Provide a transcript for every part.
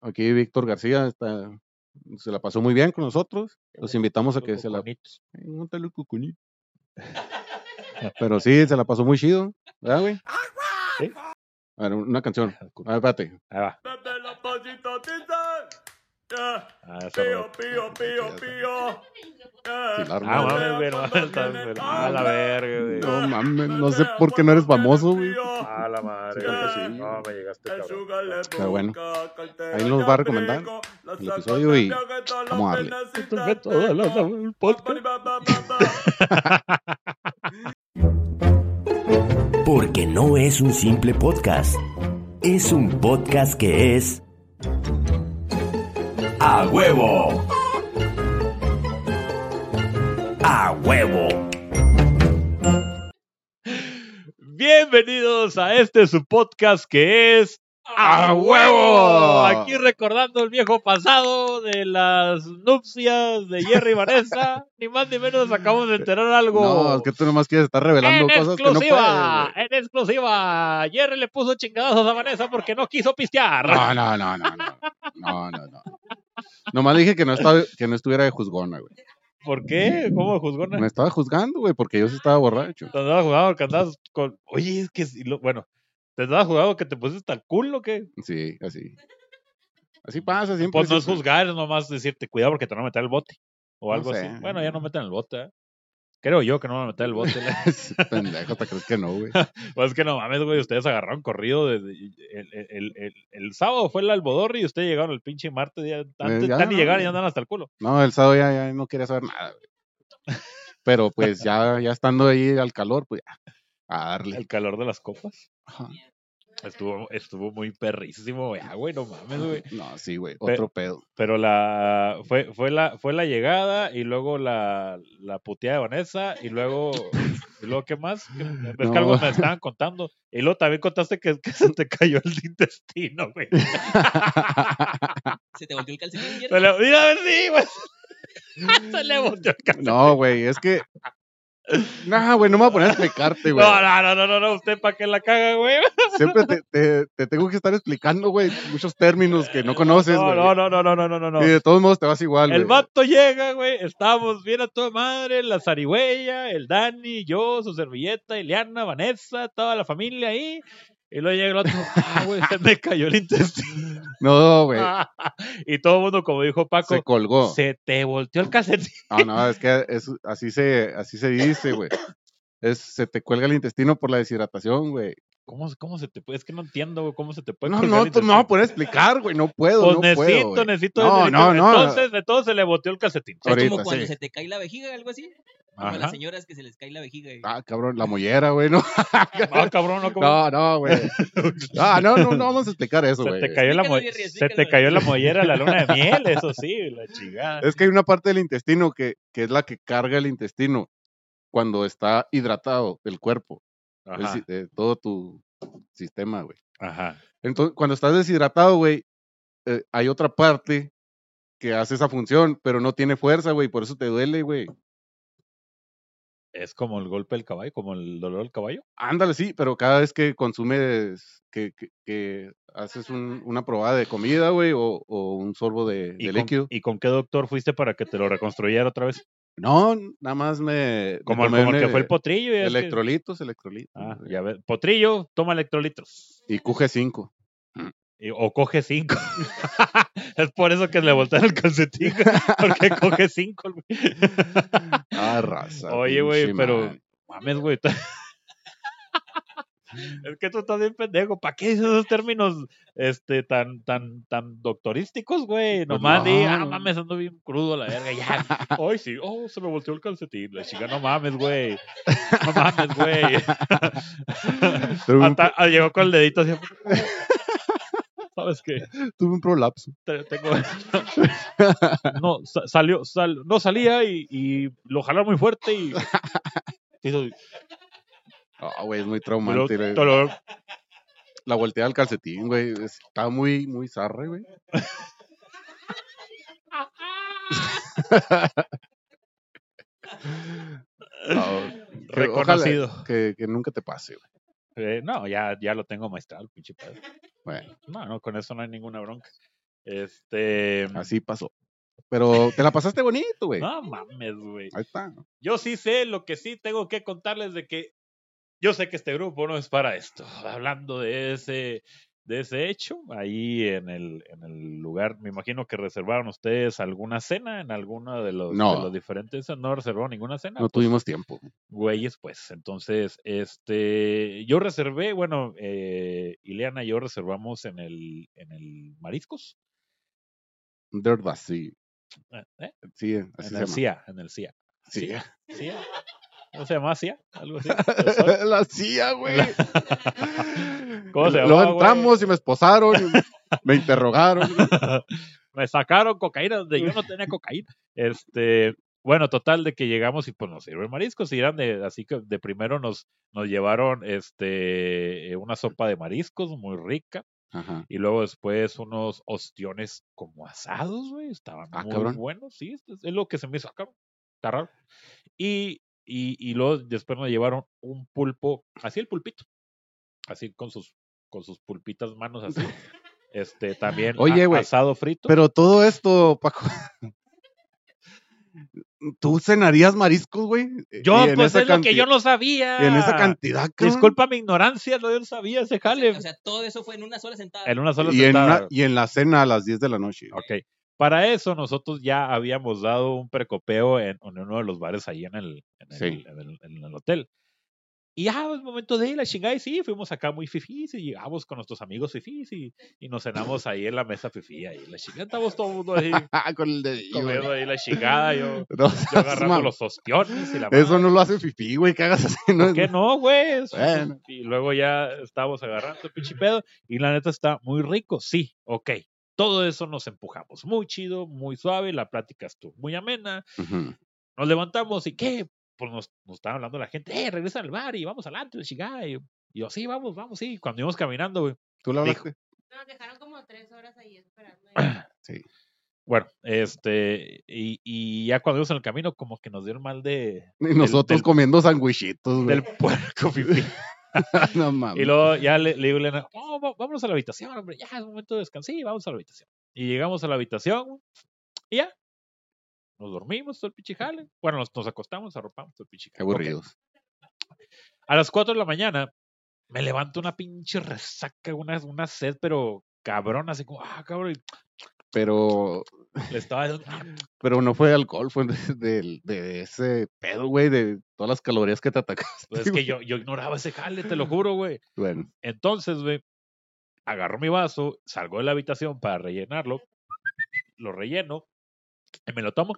aquí Víctor García está, se la pasó muy bien con nosotros. Los invitamos a que se la... Pero sí, se la pasó muy chido, ¿verdad, güey? Sí. A ver, una canción. A ver, espérate. Ahí va. Ah, Pío, pío, pío, pío. Ah, mames, güey, no mames, estás- güey. Ah, la verga, güey. No mames, no sé por qué no eres famoso, güey. Ah, la madre. No, me llegaste, cabrón. Pero bueno, ahí nos va a recomendar el episodio y vamos a darle. Todo el podcast. Porque no es un simple podcast. Es un podcast que es... ¡A huevo! ¡A huevo! Bienvenidos a este su podcast que es ¡A huevo! Aquí recordando el viejo pasado de las nupcias de Jerry y Vanessa. ni más ni menos acabamos de enterar algo. No, es que tú nomás quieres estar revelando en cosas que no exclusiva, puedes. en exclusiva. Jerry le puso chingadazos a Vanessa porque no quiso pistear. No, no, no, no, no. No, no, no. Nomás dije que no, estaba, que no estuviera de juzgona, güey. ¿Por qué? ¿Cómo juzgona? Me estaba juzgando, güey, porque yo sí estaba borracho. Te andabas jugando que andabas con. Oye, es que. si lo- Bueno, ¿te andabas jugando que te pusiste al culo o qué? Sí, así. Así pasa siempre. Pues no es juzgar, es nomás decirte cuidado porque te van a meter el bote. O No algo sé. así. Bueno, ya no meten el bote, ¿eh? Creo yo que no a meter el bote. Pendejo, ¿te crees que no, güey? pues es que no mames, güey. Ustedes agarraron corrido. Desde, el, el, el, el- sábado fue el albodorri y ustedes llegaron el pinche martes. Ya, antes, Eh, ya, ya ni llegaron y andan hasta el culo. No, el sábado ya, ya no quería saber nada, güey. Pero pues ya, ya estando ahí al calor, pues ya, a darle. El calor de las copas. Ajá. Estuvo, estuvo muy perrísimo, güey. Ah, güey, no mames, güey. No, sí, güey, Pe- otro pedo. Pero la fue, fue la fue la llegada y luego la, la puteada de Vanessa y luego y luego qué más ¿Qué- es que No. algo me estaban contando y luego también contaste que, que se te cayó el intestino güey Se te volteó el calcetín. Mira, sí, güey. se le volteó el calcetín. No, güey, es que. No, güey, no me voy a poner a explicarte, güey. no, no, no, no, no, no, usted para qué la caga, güey. Siempre te, te, te tengo que estar explicando, güey, muchos términos que no conoces, No, güey. no, no, no, no, no, no, no. Y de todos modos te vas igual, El güey. vato llega, güey, estábamos bien a toda madre, la zarigüeya, el Dani, yo, su servilleta, Ileana, Vanessa, toda la familia ahí. Y luego llega el otro, ah, güey, se me cayó el intestino. No, güey, y todo el mundo, como dijo Paco, se colgó. se te volteó el calcetín. No, no, es que es, así, se, así se dice, güey. Es, se te cuelga el intestino por la deshidratación, güey. ¿Cómo, ¿Cómo se te puede? Es que no entiendo, güey, cómo se te puede No, no, tú no a intestino. poder explicar, güey. No puedo, Pues no necesito, puedo, necesito, No, necesito. no, no. Entonces, de todo se le volteó el calcetín. Es como cuando sí. se te cae la vejiga, algo así. Como Ajá. las señoras que se les cae la vejiga. y- Ah, cabrón, la mollera, güey, no. No, cabrón, no, cabrón. No, no, güey. Ah, no, no, no vamos a explicar eso, se güey. te cayó la Explícalo, mo- Jerry, se te cayó la mollera la luna de miel, eso sí, la chingada. Es que hay una parte del intestino que, que es la que carga el intestino cuando está hidratado el cuerpo, Ajá, eh, todo tu sistema, güey. ajá. Entonces, cuando estás deshidratado, güey, eh, hay otra parte que hace esa función, pero no tiene fuerza, güey, por eso te duele, güey. Es como el golpe del caballo, como el dolor del caballo. Ándale, sí, pero cada vez que consumes, que, que, que haces un- una probada de comida, güey, o, o un sorbo de, ¿Y de con, líquido. ¿Y con qué doctor fuiste para que te lo reconstruyera otra vez? No, nada más me... Como, como el que fue el potrillo. ya que- Electrolitos, electrolitos. Ah, ya ves. Potrillo, toma electrolitos. Y QG5. O coge cinco. es por eso que le voltearon el calcetín, porque coge cinco. güey. Ah, raza. Oye, güey, pero mames, güey. es que tú estás bien pendejo. ¿Para qué dices esos términos este, tan, tan, tan doctorísticos, güey? Pues Nomás di, ah, no. mames, ando bien crudo la verga, ya. Ay, sí, oh, se me volteó el calcetín. La chica, no mames, güey. No mames, güey. Hasta- llegó con el dedito así. ¿Sabes qué? tuve un prolapso. Te- tengo no sa- salió sal- no salía y, y lo jalaron muy fuerte y Ah, güey, es muy traumante. La volteada del calcetín, güey. Está muy, muy zarra, güey. Ah, que Reconocido. ojalá Que, que nunca te pase, güey. Eh, no ya ya lo tengo maestrado pinche pedo. Bueno, no no con eso no hay ninguna bronca Este. Así pasó. Pero te la pasaste bonito, güey. No mames, güey. Ahí está. Yo sí sé, lo que sí tengo que contarles de que yo sé que este grupo no es para esto. Hablando de ese, de ese hecho, ahí en el, en el lugar, me imagino que reservaron ustedes alguna cena en alguna de los, No. de los diferentes. No reservaron ninguna cena. No Pues, tuvimos tiempo. güeyes, pues. Entonces, este, yo reservé, bueno, eh, Ileana y yo reservamos en el, en el Mariscos, Dirt Bass, sí. eh, ¿eh? Sí, así en se el llama. CIA, en el CIA. Sí. CIA. ¿No se llama CIA? Algo así. La CIA, güey. ¿Cómo se Luego güey? entramos y me esposaron, me interrogaron. me sacaron cocaína donde yo no tenía cocaína. Este, bueno, total de que llegamos y pues nos sirven mariscos y eran de, así que de primero nos, nos llevaron este, una sopa de mariscos muy rica Ajá. y luego después unos ostiones como asados, güey, estaban Ah, muy cabrón. buenos, sí, es, lo que se me hizo, ah, cabrón, está raro. Y, y, y luego después nos llevaron un pulpo, así el pulpito, así con sus, con sus pulpitas manos así. Este, también Oye, a- güey, asado frito. Pero todo esto, Paco. ¿Tú cenarías mariscos, güey? Yo, Y en pues esa es lo que yo no sabía. En esa cantidad, cabrón. Disculpa mi ignorancia, no yo no sabía ese jale. O sea, todo eso fue en una sola sentada. en una sola Y en, sentada. una- y en la cena a las 10 de la noche. Ok. Para eso nosotros ya habíamos dado un precopeo en, en uno de los bares ahí en el, en el, Sí. en el- en el hotel. Y ya es momento de la chingada, y sí, fuimos acá muy fifís y llegamos con nuestros amigos fifís y, y nos cenamos ahí en la mesa fifí. Ahí la chingada, estamos todo el mundo ahí Ah, con el dedillo. comiendo güey. ahí la chingada, yo, No yo agarrando los ostiones y la Eso madre. no lo hace fifí, güey, que hagas así. No, ¿Por qué no, güey? Bueno. Y luego ya estábamos agarrando el pinche pedo y la neta está muy rico. Sí, ok. Todo eso nos empujamos. Muy chido, muy suave. La plática estuvo muy amena. Nos levantamos y ¿qué? Pues nos, nos estaba hablando la gente, eh, regresa al bar y vamos adelante, la chingada. Y yo, sí, vamos, vamos, sí. Cuando íbamos caminando, güey. ¿Tú Dijo. hablaste? Nos dejaron como tres horas ahí esperando. Sí. Bueno, este, y, y ya cuando íbamos en el camino, como que nos dieron mal de, Y nosotros del- comiendo sandwichitos, güey. del puerco, pipí. no mames. Y luego ya le, le digo a Elena, "No, va- vámonos a la habitación, hombre, ya es momento de descansar, sí, vamos a la habitación. Y llegamos a la habitación y ya. Nos dormimos todo el pinche jale. Bueno, nos, nos acostamos, arropamos todo el pinche Qué jale. Ok. aburridos. A las 4 de la mañana me levanto una pinche resaca, una, una sed, pero cabrón, así como, ah, cabrón. Pero, Le estaba pero no fue alcohol, fue de, de- de ese pedo, güey, de todas las calorías que te atacaste. pues es que yo, yo ignoraba ese jale, te lo juro, güey. Bueno, Entonces, güey, agarro mi vaso, salgo de la habitación para rellenarlo, lo relleno y me lo tomo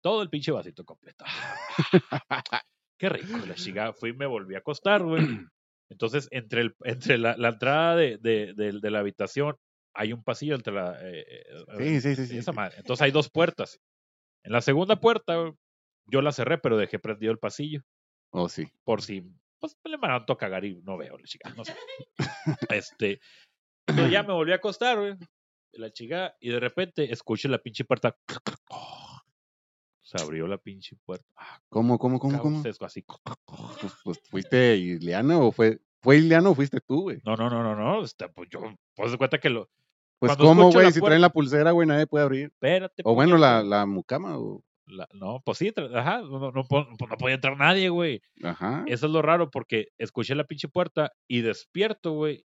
todo el pinche vasito completo. Qué rico, la chica. Fui y me volví a acostar, güey. Entonces, entre, el, entre la, la entrada de, de, de- de la habitación hay un pasillo entre la... eh, eh, sí, sí, sí. sí, esa sí. madre. Entonces hay dos puertas. En la segunda puerta, yo la cerré, pero dejé prendido el pasillo Oh, sí. por si pues me levanto a cagar y no veo la chica, no sé. este, entonces ya me volví a acostar, güey, la chica, y de repente escucho la pinche puerta. Se abrió la pinche puerta. Ah, ¿Cómo, cómo, cómo, cómo? así. Pues, pues, ¿Fuiste Ileana o fue, fue Ileana o fuiste tú, güey? No, no, no, no, no. este, pues yo, pues de cuenta que lo. Pues, Cuando ¿cómo, güey? Si puerta- traen la pulsera, güey, nadie puede abrir. Espérate. O bueno, la, la mucama, o... La- no, pues sí, ajá, no, no, no, po- no podía entrar nadie, güey. Ajá. Eso es lo raro porque escuché la pinche puerta y despierto, güey.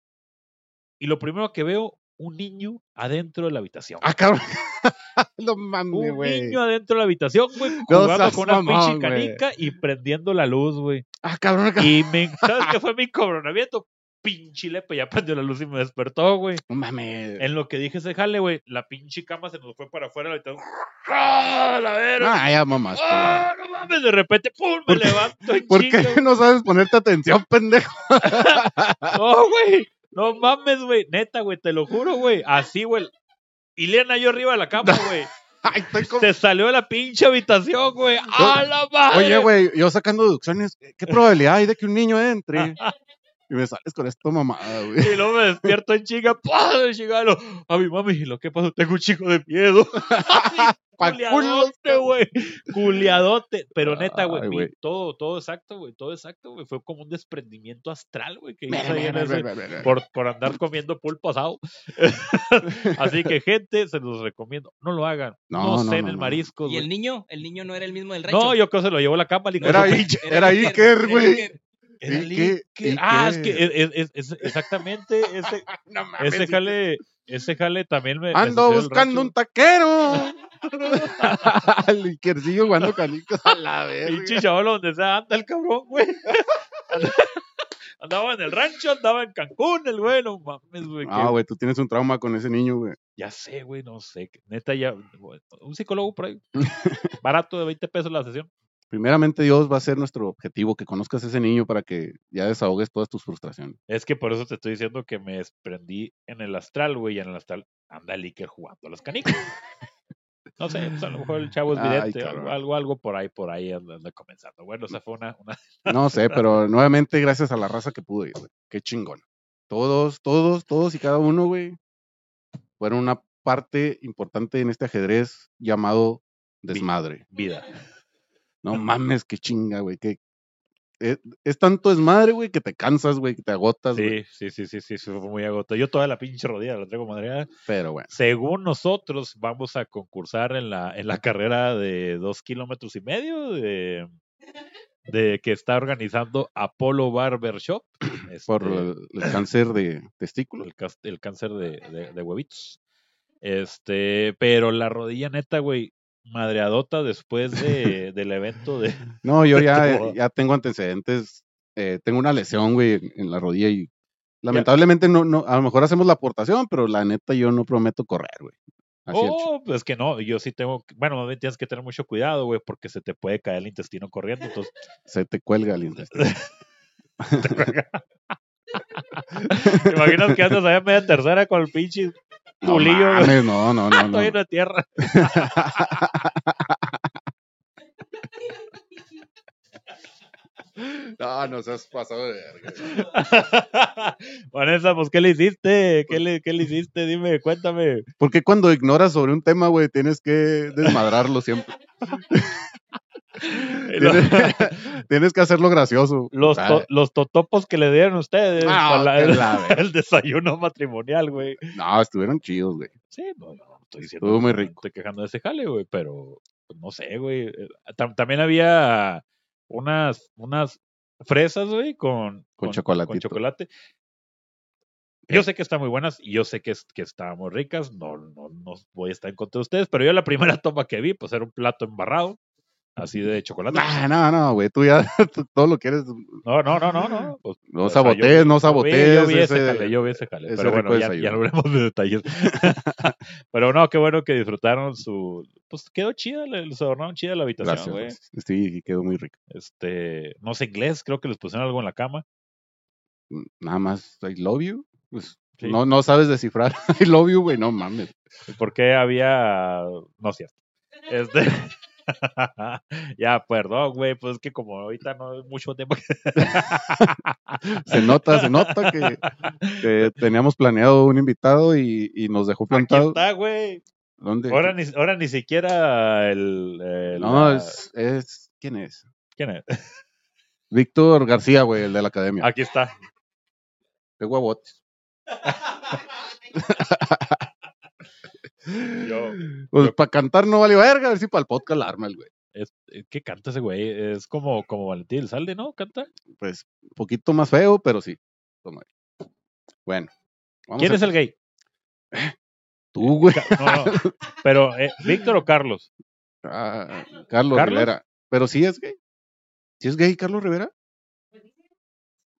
Y lo primero que veo, un niño adentro de la habitación. Ah, cabrón. no mames, un güey. niño adentro de la habitación, güey, No jugando seas con una pinche canica y prendiendo la luz, güey. Ah, cabrón, cabrón. Y me, ¿sabes qué fue mi cobronamiento? Pinche lepe, ya prendió la luz y me despertó, güey. No mames. En lo que dije ese jale, güey, la pinche cama se nos fue para afuera la habitación. ¡Ah, la verga! Ah, ya mamás. ¡Ah, no mames! De repente, ¡pum! Me ¿Por qué- levanto ¿Por qué no sabes ponerte atención, pendejo? No, güey. No mames, güey. Neta, güey, te lo juro, güey. Así, güey. Y Lena yo arriba de la cama, güey. Ay, como- Se salió de la pinche habitación, güey. ¡A la madre! Oye, güey, yo sacando deducciones, ¿qué probabilidad hay de que un niño entre? Y me sales con esto mamada, güey. Y luego me despierto en chinga, ¡pah! Chingalo. A mi mami, lo que pasó, tengo un chico de miedo. Culiadote, güey. Culiadote. Pero neta, güey, todo, todo exacto, güey. Todo exacto, güey. Fue como un desprendimiento astral, güey, que hice ahí en ese- por, por andar comiendo pulpo asado. Así que, gente, se los recomiendo. No lo hagan. No, No, no, no. mariscos, ¿Y el niño? El niño no era el mismo del rancho. No, yo creo que se lo llevó la cama. Era, era Iker, Iker, güey. Iker. Era ¿Y Lee, qué? ¿qué? ¿Y Ah, es que es, es- es- exactamente ese, No mames, ese jale, ese jale también me. Ando buscando un taquero. El Ikercillo jugando canicas a la Pinche verga. chaval donde sea anda el cabrón, güey. Andaba en el rancho, andaba en Cancún, el güey, no mames, güey. Ah, güey, tú tienes un trauma con ese niño, güey. Ya sé, güey, no sé. Neta, ya. Un psicólogo por ahí. Barato de 20 pesos la sesión. Primeramente, Dios va a ser nuestro objetivo, que conozcas a ese niño para que ya desahogues todas tus frustraciones. Es que por eso te estoy diciendo que me desprendí en el astral, güey, y en el astral anda el Iker jugando a las canicas. No sé, pues a lo mejor el chavo es vidente, algo, algo, algo por ahí, por ahí anda, anda comenzando. Bueno, esa fue una, una No sé, pero nuevamente gracias a la raza que pudo ir, güey. Qué chingón. Todos, todos, todos y cada uno, güey, fueron una parte importante en este ajedrez llamado desmadre. vida. No mames, qué chinga, güey. Que es, es tanto desmadre, güey, que te cansas, güey, que te agotas, güey. Sí, sí, sí, sí, sí, fue muy agotado. Yo toda la pinche rodilla la traigo madreada. Pero bueno, Según nosotros, vamos a concursar en la, en la carrera de dos kilómetros y medio de, de que está organizando Apollo Barber Shop. por este, el, el cáncer de testículo. el, cas- el cáncer de, de- de huevitos. Este, pero la rodilla neta, güey, madreadota después de, del evento de. No, yo ya, Como- ya tengo antecedentes. eh, tengo una lesión, güey, en, la rodilla y lamentablemente no, no, a lo mejor hacemos la aportación, pero la neta yo no prometo correr, güey. Así Oh, pues que no, yo sí tengo, bueno, tienes que tener mucho cuidado, güey, porque se te puede caer el intestino corriendo. Entonces, se te cuelga el intestino. ¿te imaginas que andas allá media tercera con el pinche No, mames, no, no, no, no. todo lleno de tierra? No, no seas pasado de verga. Vanessa, pues, ¿qué le hiciste? ¿Qué le, ¿Qué le hiciste? Dime, cuéntame. ¿Por qué cuando ignoras sobre un tema, güey, tienes que desmadrarlo siempre? Tienes, que hacerlo gracioso. Los, to- los totopos que le dieron ustedes Ah, para el, desayuno matrimonial, güey. No, estuvieron chidos, güey. Sí, no, no, no estoy diciendo. Estuvo muy no rico. Estoy quejando de ese jale, güey, pero pues, no sé, güey. eh, tam- también había unas, unas fresas, güey, con, Con con chocolate. Yo sé que están muy buenas y yo sé que, que estaban muy ricas. No, no, no voy a estar en contra de ustedes, pero yo la primera toma que vi, pues era un plato embarrado, así de chocolate. Nah, no, no, güey, tú ya tú todo lo quieres. No, no, no, no, no. pues, No sabotees, no Yo vi, sabotees. yo vi ese ese- jale, yo vi ese jale. ese Pero bueno, ya, ya de detalles. pero no, qué bueno que disfrutaron su. Pues quedó chida, le- les adornaron chida la habitación, güey. Sí, quedó muy rico. Este, no sé inglés, creo que les pusieron algo en la cama. Nada más, I love you. Pues, Sí. no, no sabes descifrar I love you, güey, no mames. Porque había. No es cierto. Este. ya, perdón, güey, pues es que como ahorita no es mucho tiempo. Se nota, se nota que, que teníamos planeado un invitado y, y nos dejó Aquí plantado. está, güey. ¿Dónde? Ahora ni, ahora ni siquiera el. el- No, la- es, es. ¿Quién es? ¿Quién es? Víctor García, güey, el de la academia. Aquí está. Qué guabotes. Yo. Pues para cantar no vale verga, a ver si para el podcast la arma el güey. Es, eh, ¿Qué canta ese güey? Es como, como Valentín Elzalde, ¿no? ¿Canta? Pues un poquito más feo, pero sí. Toma. Bueno. vamos ¿Quién a- es el gay? Tú, güey. No, no. Pero, eh, ¿Víctor o Carlos? Ah, Carlos, ¿Carlos? Rivera. Pero sí es gay. ¿Sí es gay Carlos Rivera?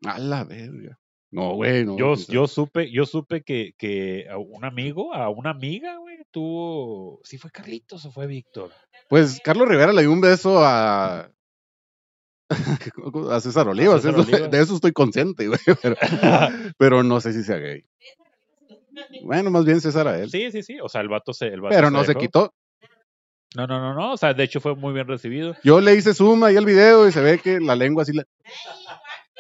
A la verga. No, güey, no. Yo, yo supe, yo supe que, que a un amigo, a una amiga, güey, tuvo. ¿Sí fue Carlitos o fue Víctor? Pues Carlos Rivera le dio un beso a. a César Olivas. César eso- Olivas. de eso estoy consciente, güey. Pero, pero no sé si sea gay. Bueno, más bien César a él. Sí, sí, sí. O sea, el vato se. El vato pero no se quitó. No, no, no, no. O sea, de hecho fue muy bien recibido. Yo le hice zoom ahí al video y se ve que la lengua así. la-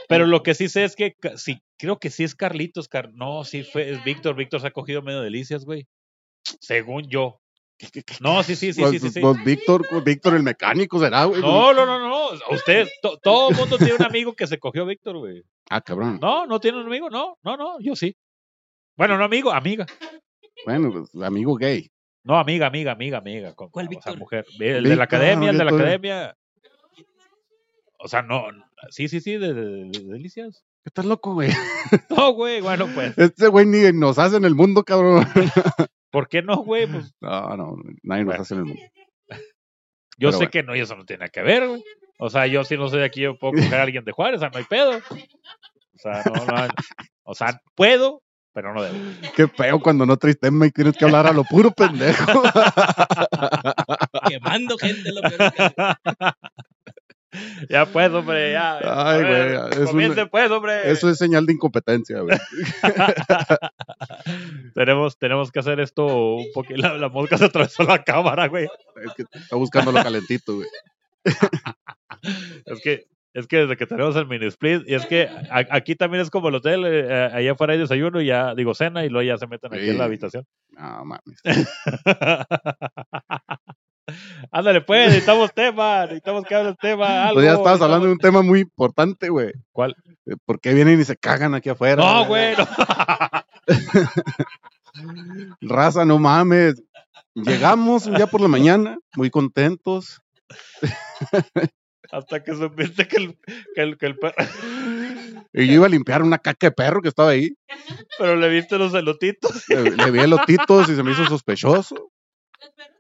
Pero lo que sí sé es que sí, creo que sí es Carlitos. Car- no, sí fue, es Víctor. Víctor se ha cogido medio delicias, güey. Según yo. No, sí, sí, sí, sí, Pues, sí. sí. pues, Víctor, Víctor el mecánico será, güey. No, no, no, no. Ustedes, to- todo el mundo tiene un amigo que se cogió a Víctor, güey. Ah, cabrón. No, no tiene un amigo, no, no, no, yo sí. Bueno, no amigo, amiga. Bueno, pues, amigo gay. No, amiga, amiga, amiga, amiga. con- ¿Cuál o sea, mujer. El de la academia, el de la academia. O sea, no. Sí, sí, sí, de, de- de- de delicias. Estás loco, güey. No, güey, bueno, pues. Este güey ni nos hace en el mundo, cabrón. ¿Por qué no, güey? Pues No, no, nadie nos Bueno. hace en el mundo. yo Pero sé bueno. que no, y eso no tiene nada que ver, güey. O sea, yo si no soy de aquí, yo puedo coger a alguien de Juárez, o sea, no hay pedo. O sea, no, no. O sea, puedo, pero no debo. Qué feo cuando no traes tema y tienes que hablar a lo puro pendejo. Quemando gente. Lo peor que- Ya pues, hombre, ya. Ay, ver, güey, es comience, un- pues, hombre. Eso es señal de incompetencia, güey. tenemos, tenemos que hacer esto un poquito. La, la mosca se atravesó la cámara, güey. Es que está buscando lo calentito, güey. Es que, es que desde que tenemos el mini split, y es que a- aquí también es como el hotel, eh, eh, allá afuera hay desayuno y ya, digo, cena, y luego ya se meten aquí en la habitación. No mames. Ándale, pues, necesitamos tema, necesitamos que hable el tema. Algo, Pues ya estabas hablando de un tema muy importante, güey. ¿Cuál? Eh, ¿Por qué vienen y se cagan aquí afuera? No, güey, no. Raza, no mames. Llegamos un día por la mañana, muy contentos. Hasta que supiste que el, que el, que el perro. Y yo iba a limpiar una caca de perro que estaba ahí. Pero le viste los elotitos. Le, le vi elotitos y se me hizo sospechoso. Los perros.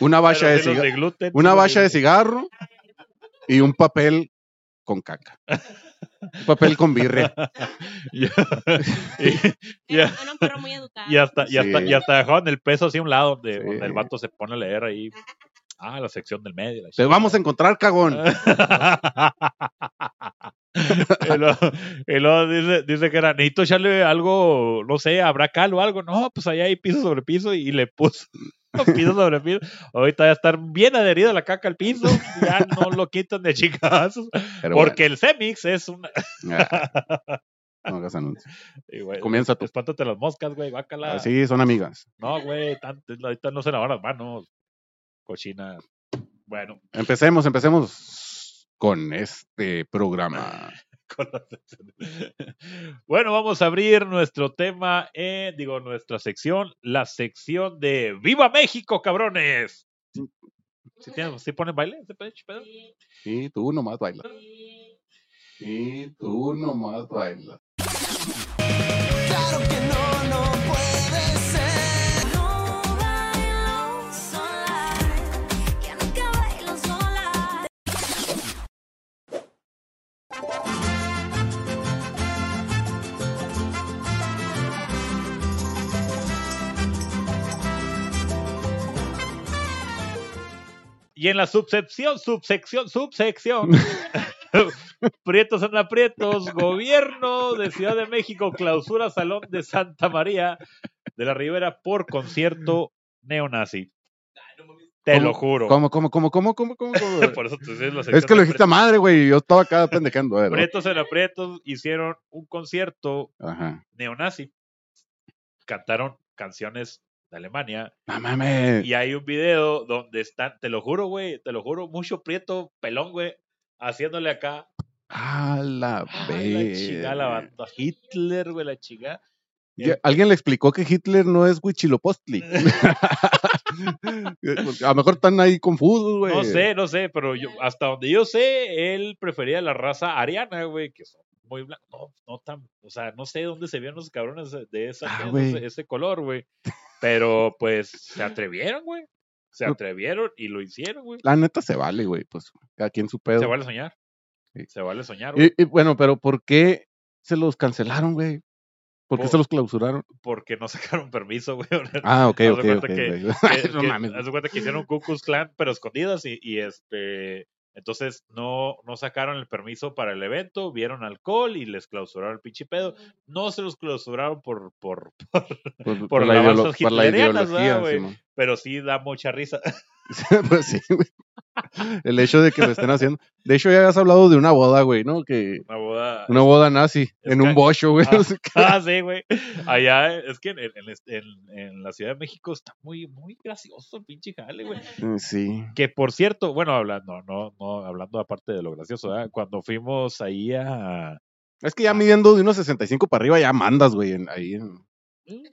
Una valla de cigarro. gluten, Una valla de de- cigarro y un papel con caca. Un papel con birria. Ya. y, Era, ya. era un perro muy educado. Y hasta, y hasta, Sí. y hasta dejaron el peso así a un lado donde, Sí. donde el vato se pone a leer ahí. Ah, la sección del medio. Te vamos a encontrar, cagón. y luego, y luego dice, dice que era, necesito echarle algo, no sé, habrá cal o algo. No, pues allá hay piso sobre piso y le puso piso sobre piso. Ahorita ya estar bien adherida la caca al piso. Ya no lo quitan de chicazos. Pero Porque el Cemix es una. ah, no hagas anuncios. Comienza tú. Espántate las moscas, güey, bácala. Ah, Sí, son amigas. No, güey, ahorita no se lavan las manos. Cochina. Bueno, Empecemos, empecemos con este programa. Bueno, vamos a abrir nuestro tema, eh, digo, nuestra sección, la sección de ¡Viva México, cabrones! ¿Sí, tienen, ¿sí ponen baile? ¿Sí ponen pedo? Y tú nomás bailas. Y tú nomás. Claro que Y en la subsección, subsección, subsección. Prietos en aprietos, gobierno de Ciudad de México clausura Salón de Santa María de la Ribera por concierto neonazi. Te lo juro. ¿Cómo, cómo, cómo, cómo, cómo, cómo? cómo? Por eso te decía la es que lo dijiste a madre, güey. Yo estaba acá pendejando. Ver, Prietos en aprietos hicieron un concierto Ajá. neonazi. Cantaron canciones de Alemania No mames. y hay un video donde están, te lo juro, güey, te lo juro, mucho prieto, pelón, güey, haciéndole acá A la Ah, la la vez. Hitler, güey, la chingada. Alguien le explicó que Hitler no es Huichilopostli. A lo mejor están ahí confusos, güey. No sé, no sé, pero yo, hasta donde yo sé, él prefería la raza ariana, güey, que son muy blancos. No, no tan, o sea, no sé dónde se vieron los cabrones de- esa, Ah, de ese color, güey. Pero pues se atrevieron, güey. Se atrevieron y lo hicieron, güey. La neta se vale, güey. Pues cada quien su pedo. Se vale soñar. Sí. Se vale soñar, güey. Y, y, bueno, pero ¿por qué se los cancelaron, güey? ¿Por qué Por- se los clausuraron? Porque no sacaron permiso, güey. Ah, ok, ok, cuenta ok. haz cuenta que hicieron Klux Klan, pero escondidas y, y, este entonces no, no sacaron el permiso para el evento, vieron alcohol y les clausuraron el pinche pedo. No se los clausuraron por, por, Por, por la, alabanzas ideolo- por la ideología, ¿verdad, güey? Simón. pero sí da mucha risa. pues sí, güey. El hecho de que lo estén haciendo. De hecho, ya habías hablado de una boda, güey, ¿no? Que Una boda. una boda nazi en que- un bocho, güey. Ah, no sé qué. Ah, sí, güey. Allá, es que en, en- en- en la Ciudad de México está muy, muy gracioso el pinche jale, güey. Mm, Sí. Que por cierto, bueno, hablando, no, no, hablando aparte de lo gracioso, ¿verdad? cuando fuimos ahí a. Es que ya midiendo de unos 65 para arriba ya mandas, güey. en- Ahí en-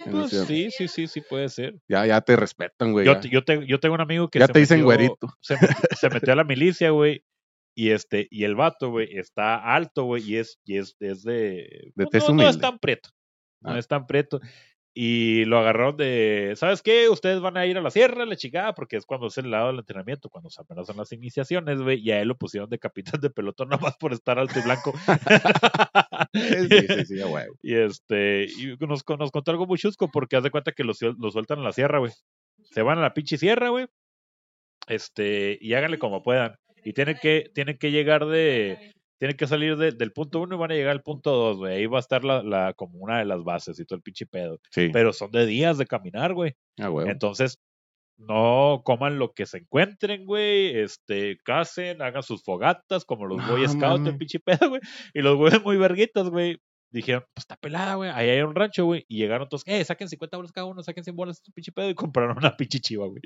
Pues, ciudad. sí, sí, sí, sí, puede ser. ya, ya te respetan, güey. Yo, yo, te- yo tengo un amigo que Ya se te dicen metió- güerito. Se, se metió a la milicia, güey. Y este, y el vato, güey, está alto, güey, y es, y es, es de. De pues, no, no es tan preto. No Ah. es tan preto. Y lo agarraron de, ¿sabes qué? Ustedes van a ir a la sierra, la chingada, porque es cuando es el lado del entrenamiento, cuando se apenas son las iniciaciones, güey, y a él lo pusieron de capitán de pelotón nomás por estar alto y blanco. Sí, sí, sí, güey. Y este, y nos, nos contó algo muy chusco porque haz de cuenta que los, los sueltan a la sierra, güey. Se van a la pinche sierra, güey. Este, y háganle como puedan. Y tienen que, tienen que llegar de, tienen que salir de- del punto uno y van a llegar al punto dos, güey. Ahí va a estar la, la, como una de las bases y todo el pinche pedo. Sí, Pero son de días de caminar, güey. ah, güey. Entonces, no coman lo que se encuentren, güey. Este, casen, hagan sus fogatas como los Boy No, Scouts, el pinche pedo, güey. Y los güeyes muy verguitas, güey. Dijeron, pues está pelada, güey. Ahí hay un rancho, güey. Y llegaron todos, eh, saquen 50 bolas cada uno, saquen 100 bolas, este pinche pedo. Y compraron una pinche chiva, güey.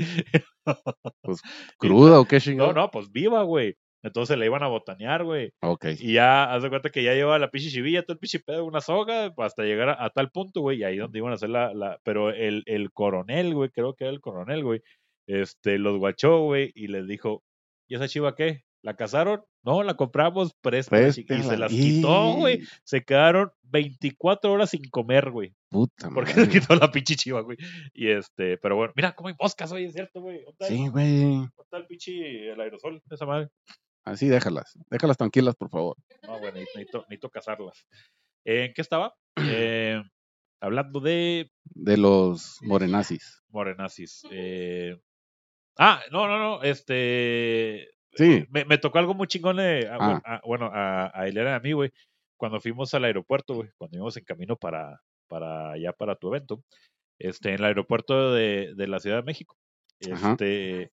¿Cruda o qué No, chingado? no, pues viva, güey. Entonces le iban a botanear, güey. Ok. Y ya, haz de cuenta que ya lleva la pinche chivilla, todo el pinche pedo, una soga, hasta llegar a, a tal punto, güey, y ahí donde iban a hacer la, la pero el, el coronel, güey, creo que era el coronel, güey, este, los guachó, güey, y les dijo, ¿y esa chiva qué? ¿La cazaron? No, la compramos, chi-". y se las quitó, güey, se quedaron 24 horas sin comer, güey, Puta porque madre. se quitó la pinche chiva, güey, y este, pero bueno, mira cómo hay moscas, güey, es cierto, güey, ¿dónde está, Sí, güey. dónde está el pinche, el aerosol, esa madre? Así déjalas. Déjalas tranquilas, por favor. No, bueno, necesito, necesito cazarlas. Eh, ¿En qué estaba? Eh, hablando de De los morenazis. morenazis. Eh, ah, no, no, no. Este. Sí. Me, me tocó algo muy chingón. de- a- Ah. bueno, a, bueno, a, a Eliana y a mí, güey. Cuando fuimos al aeropuerto, güey. Cuando íbamos en camino para, para allá, para tu evento. Este, en el aeropuerto de, de la Ciudad de México. Ajá. Este.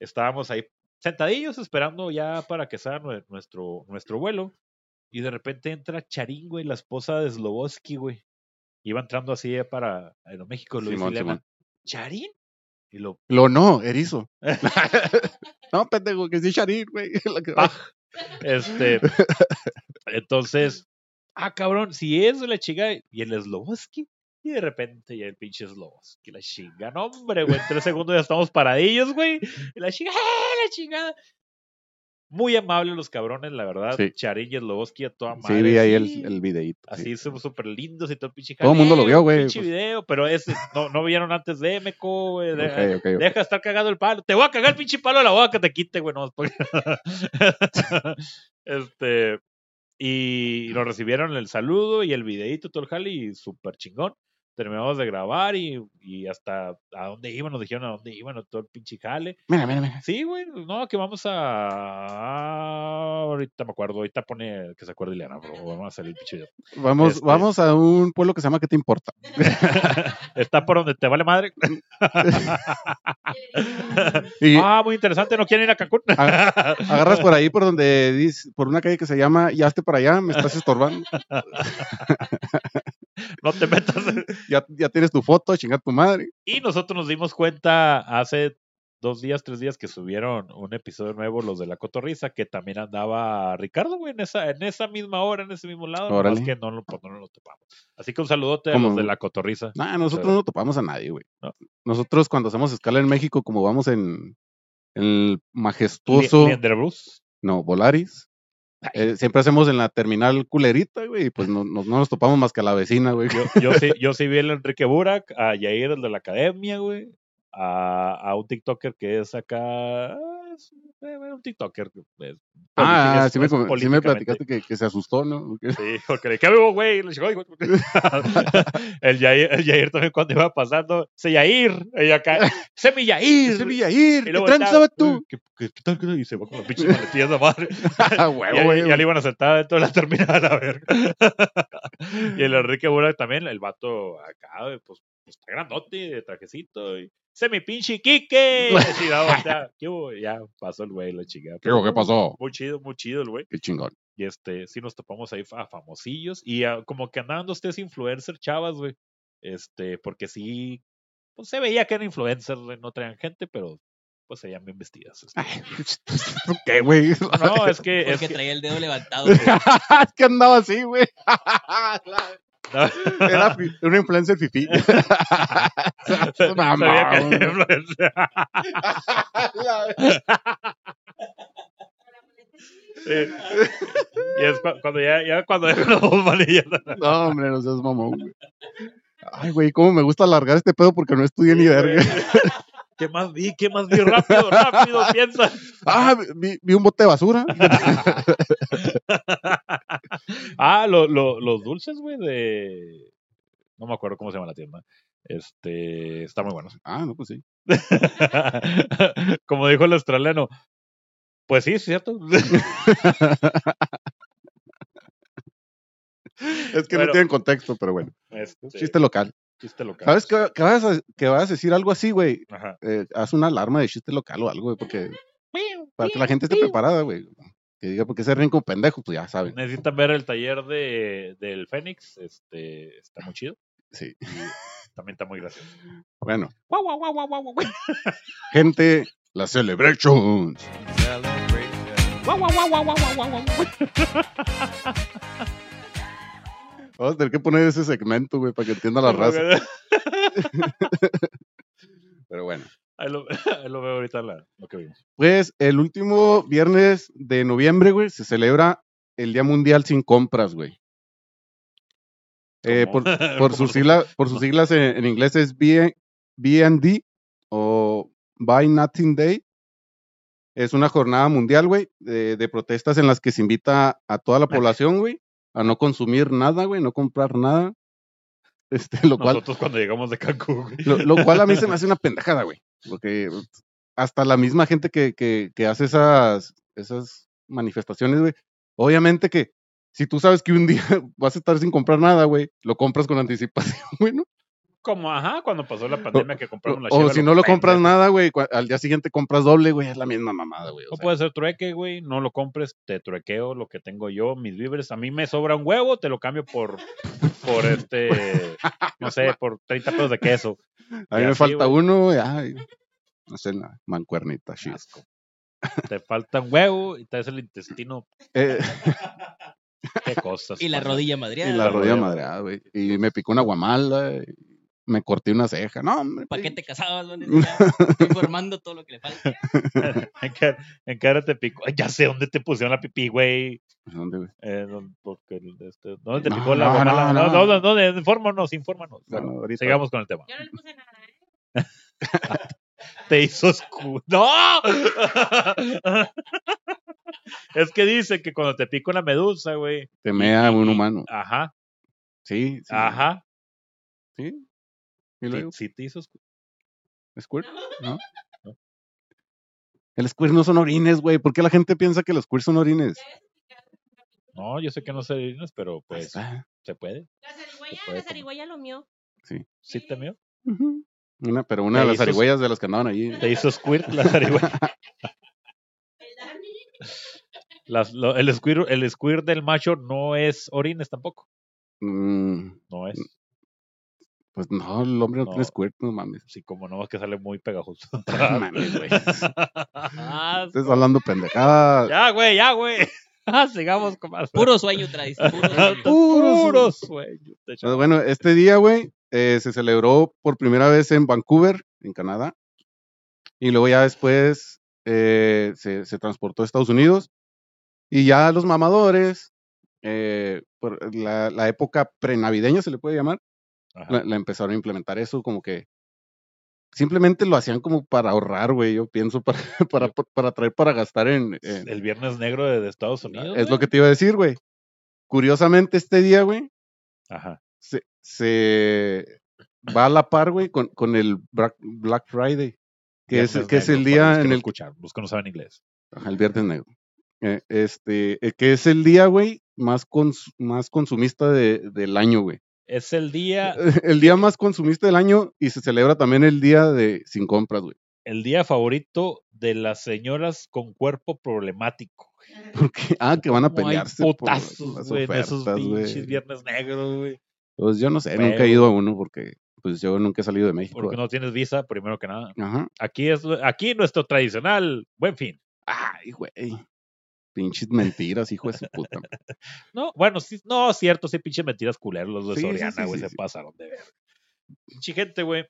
Estábamos ahí sentadillos esperando ya para que sea nue- nuestro, nuestro vuelo. Y de repente entra Charín, güey, la esposa de Sloboski, güey. Iba entrando así para Aeroméxico. Lo dice Simón, Simón. ¿Charín? Y lo, Lo no, erizo. no, pendejo, que sí, Sharir, güey. Ah. este, entonces, ah, cabrón, si es la chica y el Sloboski, y de repente ya el pinche Sloboski, la chinga, no, hombre, güey, en tres segundos ya estamos paradillos, güey, y la chica, ¡eh, la chingada! Muy amables los cabrones, la verdad, Sí. Charín y Sloboski a toda madre. Sí, vi ahí el, el videíto. sí. Así somos súper lindos y todo el pinche Todo el mundo lo vio, güey, Pinche pues. video, pero ese, no, no vieron antes de Meco, güey. de-. Deja de estar cagado el palo. Te voy a cagar el pinche palo de la boca que te quite, güey. No, porque- este. Y nos recibieron el saludo y el videito, todo el jale, y súper chingón. Terminamos de grabar y, y hasta a dónde iban, nos dijeron a dónde iban, todo el pinche jale. Mira, mira, mira. Sí, güey, no, que vamos a. Ahorita me acuerdo, ahorita pone que se acuerde Ileana, bro. Vamos a salir pinche. Vamos, Este- vamos a un pueblo que se llama ¿Qué te importa? Está por donde te vale madre. Y Ah, muy interesante, no quieren ir a Cancún. Agarras por ahí, por donde dice, por una calle que se llama Ya esté para allá, me estás estorbando. no te metas. Ya, ya tienes tu foto, chingar tu madre. Y nosotros nos dimos cuenta hace dos días, tres días que subieron un episodio nuevo, los de la cotorriza, que también andaba Ricardo, güey, en esa, en esa misma hora, en ese mismo lado, nomás que no, lo- pues, no lo topamos. Así que un saludote a ¿Cómo? los de la cotorriza. Nah, nosotros Pero- no topamos a nadie, güey. No. Nosotros cuando hacemos escala en México, como vamos en el majestuoso, Bruce. no, Volaris, eh, siempre hacemos en la terminal culerita, güey, y pues no, no- no nos topamos más que a la vecina, güey. Yo, yo, sí, yo sí vi el Enrique Burak, a Yair, el de la academia, güey. A, a un TikToker que es acá. Es, eh, un TikToker. es Ah, sí me, platicaste que, que se asustó, ¿no? Sí, porque le cago, güey. El, Yair, el Yair también cuando iba pasando, se Yair, y acá, se mi Yair. ¡Ese Villair! Y ¿Qué tú? ¿Qué, qué, qué tal? qué? Y se va con la pinche maletilla de madre. Ah, huevo, ya, le iban a sentar dentro de la terminal a ver. y el Enrique Burak también, el vato acá, pues pues, está grandote, de trajecito. Y, ¡Se mi pinche Quique! Así, no, o sea, ¿qué hubo? Ya pasó el güey, la chingada. ¿Qué, hubo? ¿Qué pasó? Muy chido, muy chido el güey. Qué chingón. Y este, sí nos topamos ahí a famosillos. Y a- como que andaban dos, tres influencers chavas, güey. Este, porque sí, pues se veía que eran influencers, güey, no traían gente, pero pues se veían bien vestidas. este. ¿Qué, güey? No, es que, es Porque que- traía el dedo levantado. es que andaba así, güey. Era una influencer fifí. Mamá, sabía que güey. era influencer. Sí. Y es cu- cuando ya, ya cuando ya. No, hombre, no seas mamón, güey. Ay, güey, cómo me gusta alargar este pedo porque no estudié ni verga. ¿Qué más vi? ¿Qué más vi? Rápido, rápido, piensa. Ah, vi, vi un bote de basura. Ah, lo- lo- los dulces, güey, de. No me acuerdo cómo se llama la tienda. Este. Está muy buenos. Ah, no, pues sí. Como dijo el australiano. Pues sí, es cierto. Es que Bueno. no tienen contexto, pero bueno. Este, Chiste local. Chiste local. ¿Sabes que, que, vas a, que vas a decir algo así, güey? Ajá. Eh, haz una alarma de chiste local o algo, güey, porque para que la gente esté preparada, güey. Que diga, porque se ríen como pendejos, pues ya saben. Necesitan ver el taller de, del Fénix. Este. Está muy chido. Sí. Y también está muy gracioso. Bueno, Guau, guau, guau, guau, guau, guau. gente, la Celebrations. Guau, Vamos a tener que poner ese segmento, güey, para que entienda la raza. Pero bueno. Ahí lo, ahí lo veo ahorita la- lo que vimos. Pues el último viernes de noviembre, güey, se celebra el Día Mundial sin compras, güey. Eh, por, por, ¿Cómo sus siglas, por sus siglas en, en inglés es B- BND o Buy Nothing Day. Es una jornada mundial, güey, de, de protestas en las que se invita a toda la población, güey, a no consumir nada, güey, no comprar nada. Este, lo cual, Nosotros cuando llegamos de Cancún, güey. lo, lo cual a mí se me hace una pendejada, güey. Porque hasta la misma gente que, que, que hace esas, esas manifestaciones, güey, obviamente que si tú sabes que un día vas a estar sin comprar nada, güey, lo compras con anticipación, güey, ¿no? Como, ajá, cuando pasó la pandemia que O, compramos la o chela, si no lo compras nada, güey, al día siguiente compras doble, güey, es la misma mamada, güey. o No sea. puede ser trueque, güey. No lo compres, te truequeo lo que tengo yo, mis víveres. A mí me sobra un huevo, te lo cambio por, por este, no sé, por 30 pesos de queso. a mí y me así, falta uno, güey, ay, no sé, la mancuernita, shit. Asco. Te falta un huevo y te hace el intestino. Eh, Qué cosas. Y la rodilla y madreada. la rodilla rodilla. madreada, güey. Y me picó una guamala, y me corté una ceja. No, hombre. ¿Para qué te casabas, informando todo lo que le falta. ¿En área te picó? Ya sé dónde te pusieron la pipí, güey. ¿Dónde, güey? Eh, este, ¿Dónde te No, picó la no, guamala? no, No, no. no, no, no, infórmanos, infórmanos. Bueno, sigamos con el tema. Yo no le puse nada, ¿eh? Te hizo oscuro. ¡No! es que dice que cuando te pica una medusa, güey. Te mea un humano. Ajá, Sí, sí. ajá. Sí. ¿Y Sí, luego? sí te hizo. ¿Squirt? ¿No? No. El squirt no son orines, güey. ¿Por qué la gente piensa que los squirt son orines? No, yo sé que no sé orines, pero pues está. se puede. La zarigüeya, puede la zarigüeya lo mío. ¿Sí te mío? Ujú. Una, pero una de Te las zarigüeyas de las que andaban allí. Te hizo squirt la zarigüeya. Las- lo- el, squirt, el squirt del macho no es orines tampoco. Mm, No es. Pues no, el hombre no, tiene No. squirt, no mames. Sí, como no, es que sale muy pegajoso. No mames, güey. Estás hablando pendejadas. ya, güey, ya, güey. Ah, Sigamos con más. Puro sueño traes. Puro sueño. Puro Puro sueño. Pues bueno, este día, güey, eh, se celebró por primera vez en Vancouver, en Canadá. Y luego ya después eh, se, se transportó a Estados Unidos. Y ya los mamadores, eh, por la, la época prenavideña se le puede llamar. La, la empezaron a implementar eso como que simplemente lo hacían como para ahorrar, güey, yo pienso, para, para, para traer para gastar en... en- El viernes negro de, de Estados Unidos. es lo que te iba a decir, güey. Curiosamente este día, güey, se, se va a la par, güey, con, con el Black, Black Friday, que es, Viernes que es negro, el para día en el escuchan, los que no saben inglés. ajá, el viernes negro. Eh, este, eh, que es el día, güey, más, cons- más consumista de- del año, güey. Es el día, El día más consumista del año y se celebra también el día de sin compras, güey. el día favorito de las señoras con cuerpo problemático. Porque, ah, que van a Como hay pelearse por güey, en esos ofertas, pinches viernes negros, güey. Pues yo no sé, nunca he ido a uno porque pues yo nunca he salido de México. Porque no tienes visa, primero que nada. Ajá. Aquí es aquí nuestro tradicional buen fin. Ay, güey. Pinches mentiras, hijo de su puta. No, bueno, sí, no, cierto, sí, pinches mentiras culeros los de Sí, Soriana, güey, sí, se pasaron de ver. Pinche gente, güey,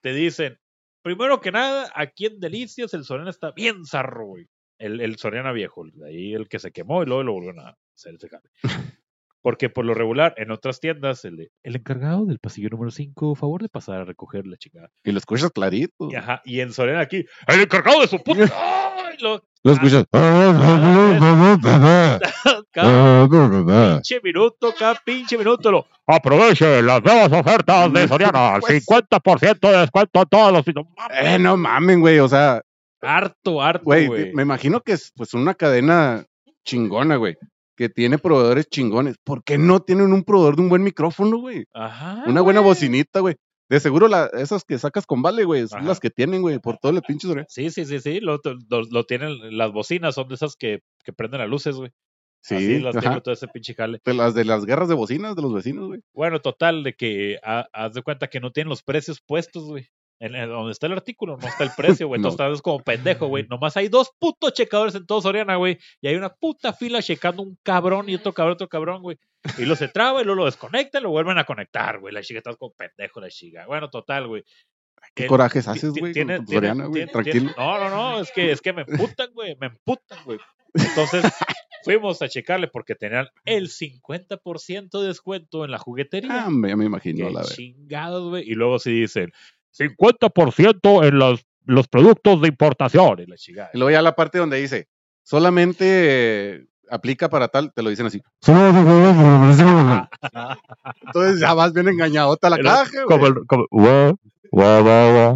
te dicen, primero que nada, aquí en Delicias el Soriana está bien zarro, güey. El, el Soriana viejo, ahí el que se quemó y luego lo volvieron a hacer ese jale. Porque por lo regular, en otras tiendas, el, de, el encargado del pasillo número 5, favor de pasar a recoger la chingada. Y lo escuchas clarito. Y, ajá, y en Soriana aquí, el encargado de su puta. ¡Ay! Lo, Lo escuchas. cada pinche minuto, cada pinche minuto lo. Aproveche las nuevas ofertas de Soriana. Pues- 50% de descuento en todos los... Eh, no mamen, güey. O sea, Harto, harto, güey, me imagino que es pues una cadena chingona, güey. Que tiene proveedores chingones. ¿Por qué no tienen un proveedor de un buen micrófono, güey? Ajá. Una buena bocinita, güey. De seguro la, esas que sacas con vale, güey, son Ajá. las que tienen, güey, por todo el pinche Soriana. Sí, sí, sí, sí. Lo, lo, lo tienen, las bocinas son de esas que, que prenden las luces, güey. Sí, Así las tiene todo ese pinche jale. De las de las guerras de bocinas de los vecinos, güey. Bueno, total, de que ha- haz de cuenta que no tienen los precios puestos, güey. En, en donde está el artículo, no está el precio, güey. No. Entonces estás como pendejo, güey. Nomás hay dos putos checadores en todo Soriana, güey. Y hay una puta fila checando un cabrón y otro cabrón, otro cabrón, güey. Y lo se traba y luego lo desconectan y lo vuelven a conectar, güey. La chica está como pendejo, la chica. Bueno, total, güey. ¿Qué corajes haces, güey? Soriana, güey. Tranquilo. No, no, no, es que, es que me emputan, güey, me emputan, güey. Entonces fuimos a checarle porque tenían el 50% de descuento en la juguetería. Ah, me, me imagino, Qué la verdad. chingados, güey. Y luego sí dicen, 50% en los, los productos de importación. y la. Y luego ya la parte donde dice, solamente eh, aplica para tal, te lo dicen así. Entonces ya vas bien engañadota la Y luego, caja, Como güey. el... Como, guau.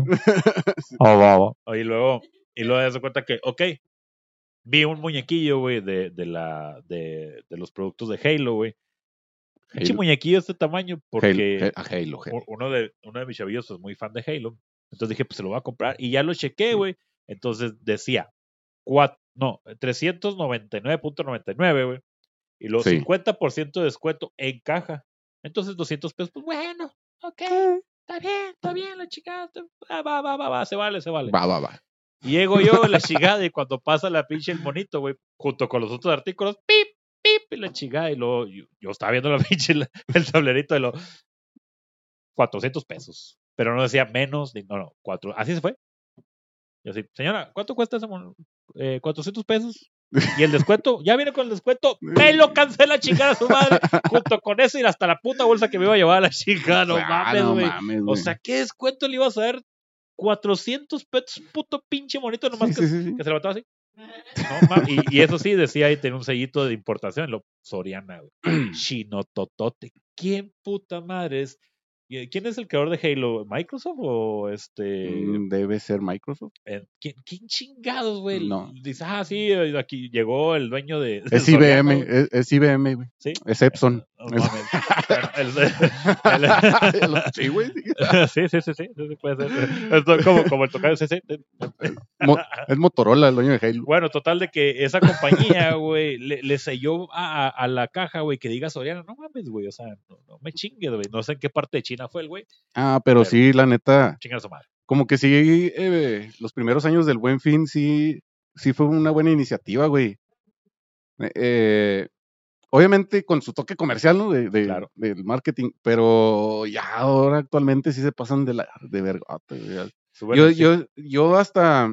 Y luego, y luego das cuenta que, ok, vi un muñequillo, güey, de, de, la, de, de los productos de Halo, güey. Pinche muñequillo de este tamaño, porque Halo, Halo, Halo, uno de, uno de mis chavillos es muy fan de Halo. Entonces dije, pues se lo voy a comprar. Y ya lo chequé, güey. Entonces decía, cuat- no, 399.99, güey. Y los Sí. 50% de descuento en caja. Entonces 200 pesos, pues bueno, ok, está bien, está bien, la chica, va, va, va, va, va, se vale, se vale. Va, va, va. Y llego yo, la chingada, y cuando pasa la pinche el monito, güey, junto con los otros artículos, pip, y la chingada, y luego yo, yo estaba viendo la pinche, el tablerito de los 400 pesos. Pero no decía menos, ni, no, no, cuatro, así se fue. Y así, señora, ¿cuánto cuesta ese mono? Eh, 400 pesos. Y el descuento, ya viene con el descuento, me lo cancela chingada su madre, junto con eso y hasta la puta bolsa que me iba a llevar a la chingada, no Ah, mames, no güey. mames, O sea, ¿qué descuento le ibas a dar? 400 pesos, puto pinche monito, nomás Sí, que, sí, sí. que se levantaba así. No, ma- y, y eso sí, decía ahí, tenía un sellito de importación, lo Soriana, güey. Chinototote. ¿Quién puta madre es? ¿Y- ¿Quién es el creador de Halo? ¿Microsoft o este? Mm, Debe ser Microsoft. eh, ¿quién, quién chingados, güey? No. Dice, ah, sí, eh, aquí llegó el dueño de. Es IBM, es, es IBM, güey. Sí. Es Epson. No el- el- sí, güey. sí. sí, sí, sí, sí, puede ser. Esto como, como el tocayo CC. Mo- es Motorola, el dueño de Halo. Bueno, total de que esa compañía, güey, le, le selló a, a- a la caja, güey, que diga Soriana. No mames, güey, o sea, no, no me chingues, güey. No sé en qué parte de China fue el güey. Ah, pero, Pero- sí, la neta, Chinga a su madre. como que sí, eh, los primeros años del Buen Fin sí, sí fue una buena iniciativa, güey. Eh, eh, obviamente con su toque comercial, ¿no? De, de- Claro. del marketing, pero ya ahora actualmente sí se pasan de la de vergote, güey. Yo, yo, yo hasta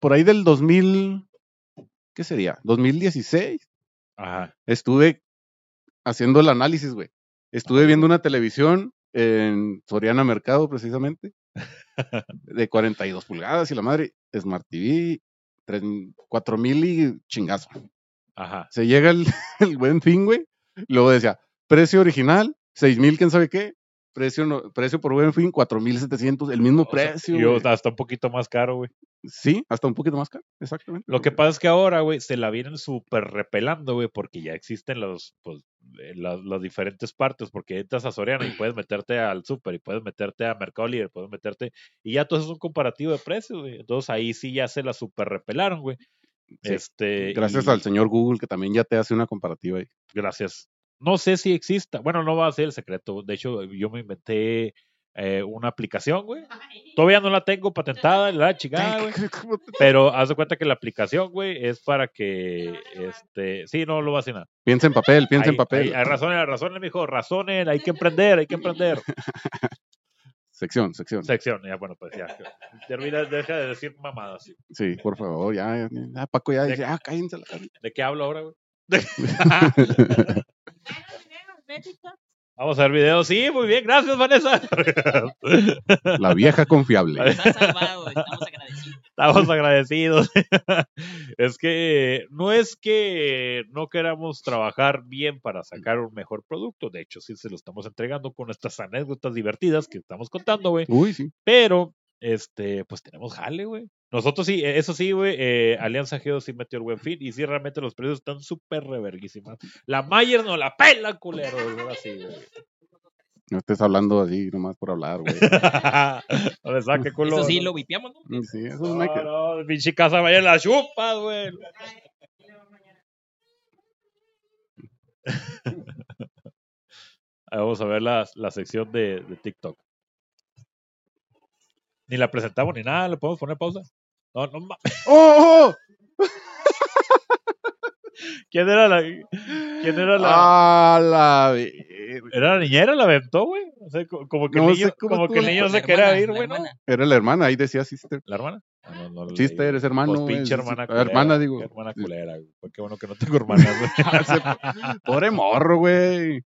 por ahí del 2000, ¿qué sería? 2016, Ajá. estuve haciendo el análisis, güey. Estuve viendo una televisión en Soriana Mercado, precisamente, de 42 pulgadas y la madre, Smart TV, 4000 y chingazo. Ajá. Se llega el, el buen fin, güey. Luego decía, precio original, 6000, quién sabe qué. Precio, no- precio por buen fin, 4700, el mismo O sea, precio. yo hasta un poquito más caro, güey. Sí, hasta un poquito más caro, exactamente. Lo que pasa es que ahora, güey, se la vienen súper repelando, güey, porque ya existen los, pues, eh, las, las diferentes partes, porque entras a Soriana y puedes meterte al Super y puedes meterte a Mercado Libre, puedes meterte, y ya todo eso es un comparativo de precios, güey. Entonces ahí sí ya se la super repelaron, güey. Sí, Este, Gracias y- al señor Google que también ya te hace una comparativa ahí. Gracias. No sé si exista. Bueno, no va a ser el secreto. De hecho, yo me inventé eh, una aplicación, güey. Todavía no la tengo patentada, la chingada, güey. Pero haz de cuenta que la aplicación, güey, es para que, este, sí, no lo va a hacer nada. Piensa en papel, piensa en papel. Hay, hay razones, hay razones, mijo, razones, hay que emprender, hay que emprender. Sección, sección. Sección, ya, bueno, pues ya. Termina, deja de decir mamadas. Sí, por favor, ya, ya, ya, Paco ya De- dice, ah, cállense la cara. ¿De qué hablo ahora, güey? Vamos a ver videos. Sí, muy bien, gracias, Vanessa. La vieja confiable. Salvado, estamos agradecidos. Estamos agradecidos. es que no es que no queramos trabajar bien para sacar un mejor producto. De hecho, sí se lo estamos entregando con estas anécdotas divertidas que estamos contando, güey. Uy, sí. Pero, este, pues tenemos jale, güey. Nosotros sí, eh, eso sí, güey, eh, Alianza Geo sí metió el buen fin y sí, realmente los precios están súper reverguísimas. La Mayer no la pela, culero. Ahora sí, güey. No estés hablando así nomás por hablar, güey. no le saque culo. Eso sí, lo vipiamos, ¿no? Sí, eso no hay que... No, no, pinche casa vaya en la chupa, güey. Vamos a ver la, la sección de, de TikTok. Ni la presentamos ni nada, le podemos poner pausa. No, no ma- ¡Oh! oh! ¿Quién era la quién era la ¡Ah, la era la niñera la aventó, güey? O sea, co- como que No el niño, como que el niño se quería hermana, ir, güey, ¿no? hermana. Era la hermana, ahí decía sister. ¿La hermana? No, no Sister, es hermano. Pues pinche hermana es- culera. hermana, digo. Hermana culera, güey. Qué bueno que no tengo hermanas, güey. Pobre morro, güey.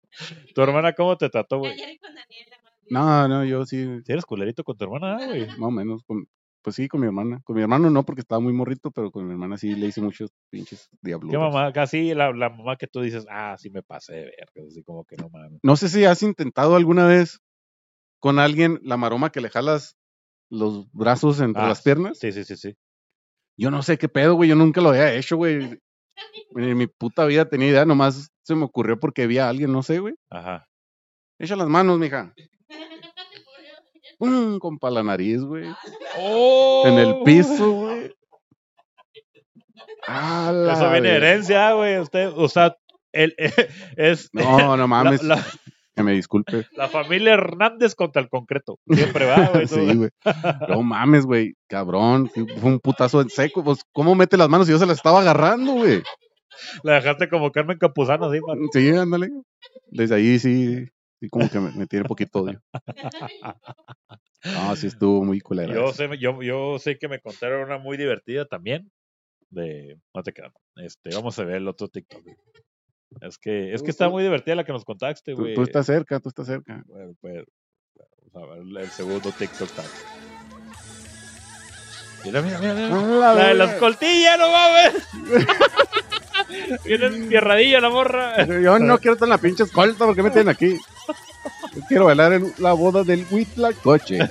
¿Tu hermana cómo te trató, güey? Ayer con Daniela. No, no, yo sí, ¿Sí eres culerito con tu hermana, güey? más o menos. con- pues sí, con mi hermana. Con mi hermano no, porque estaba muy morrito, pero con mi hermana sí le hice muchos pinches diablos. ¿Qué mamá? Casi la, la mamá que tú dices, ah, sí me pasé de verga. Así como que no mames. No sé si has intentado alguna vez con alguien la maroma que le jalas los brazos entre Ah, las piernas. Sí, sí, sí, sí. Yo no sé qué pedo, güey. Yo nunca lo había hecho, güey. En mi puta vida tenía idea, nomás se me ocurrió porque vi a alguien, no sé, güey. Ajá. Echa las manos, mija. ¡Pum! Con pa' la nariz, güey. ¡Oh! En el piso, güey. ¡A la Eso viene de herencia, güey. Usted, o sea, el, es No, no mames. la, la- Que me disculpe. la familia Hernández contra el concreto. Siempre va, güey. Sí, güey. No mames, güey. Cabrón. Fue un putazo en seco. Pues, ¿cómo mete las manos si yo se las estaba agarrando, güey? La dejaste como Carmen Campuzano, así, man. Sí, ándale. Desde ahí sí, sí como que me, me tiene poquito odio. No, sí estuvo muy culera. Yo sé, yo, yo sé que me contaron una muy divertida también. De. No te creas. Este, vamos a ver el otro TikTok. güey. Es que, es que está muy divertida la que nos contaste, Tú, güey. tú estás cerca, tú estás cerca. Bueno, pues, vamos a ver el segundo TikTok. Mira, mira, mira, mira. ¡A la de las coltillas, no mames. Viene enfierradilla la morra. Yo no quiero estar en la pinche escolta, ¿por qué me tienen aquí? Yo quiero bailar en la boda del Huitlacoche.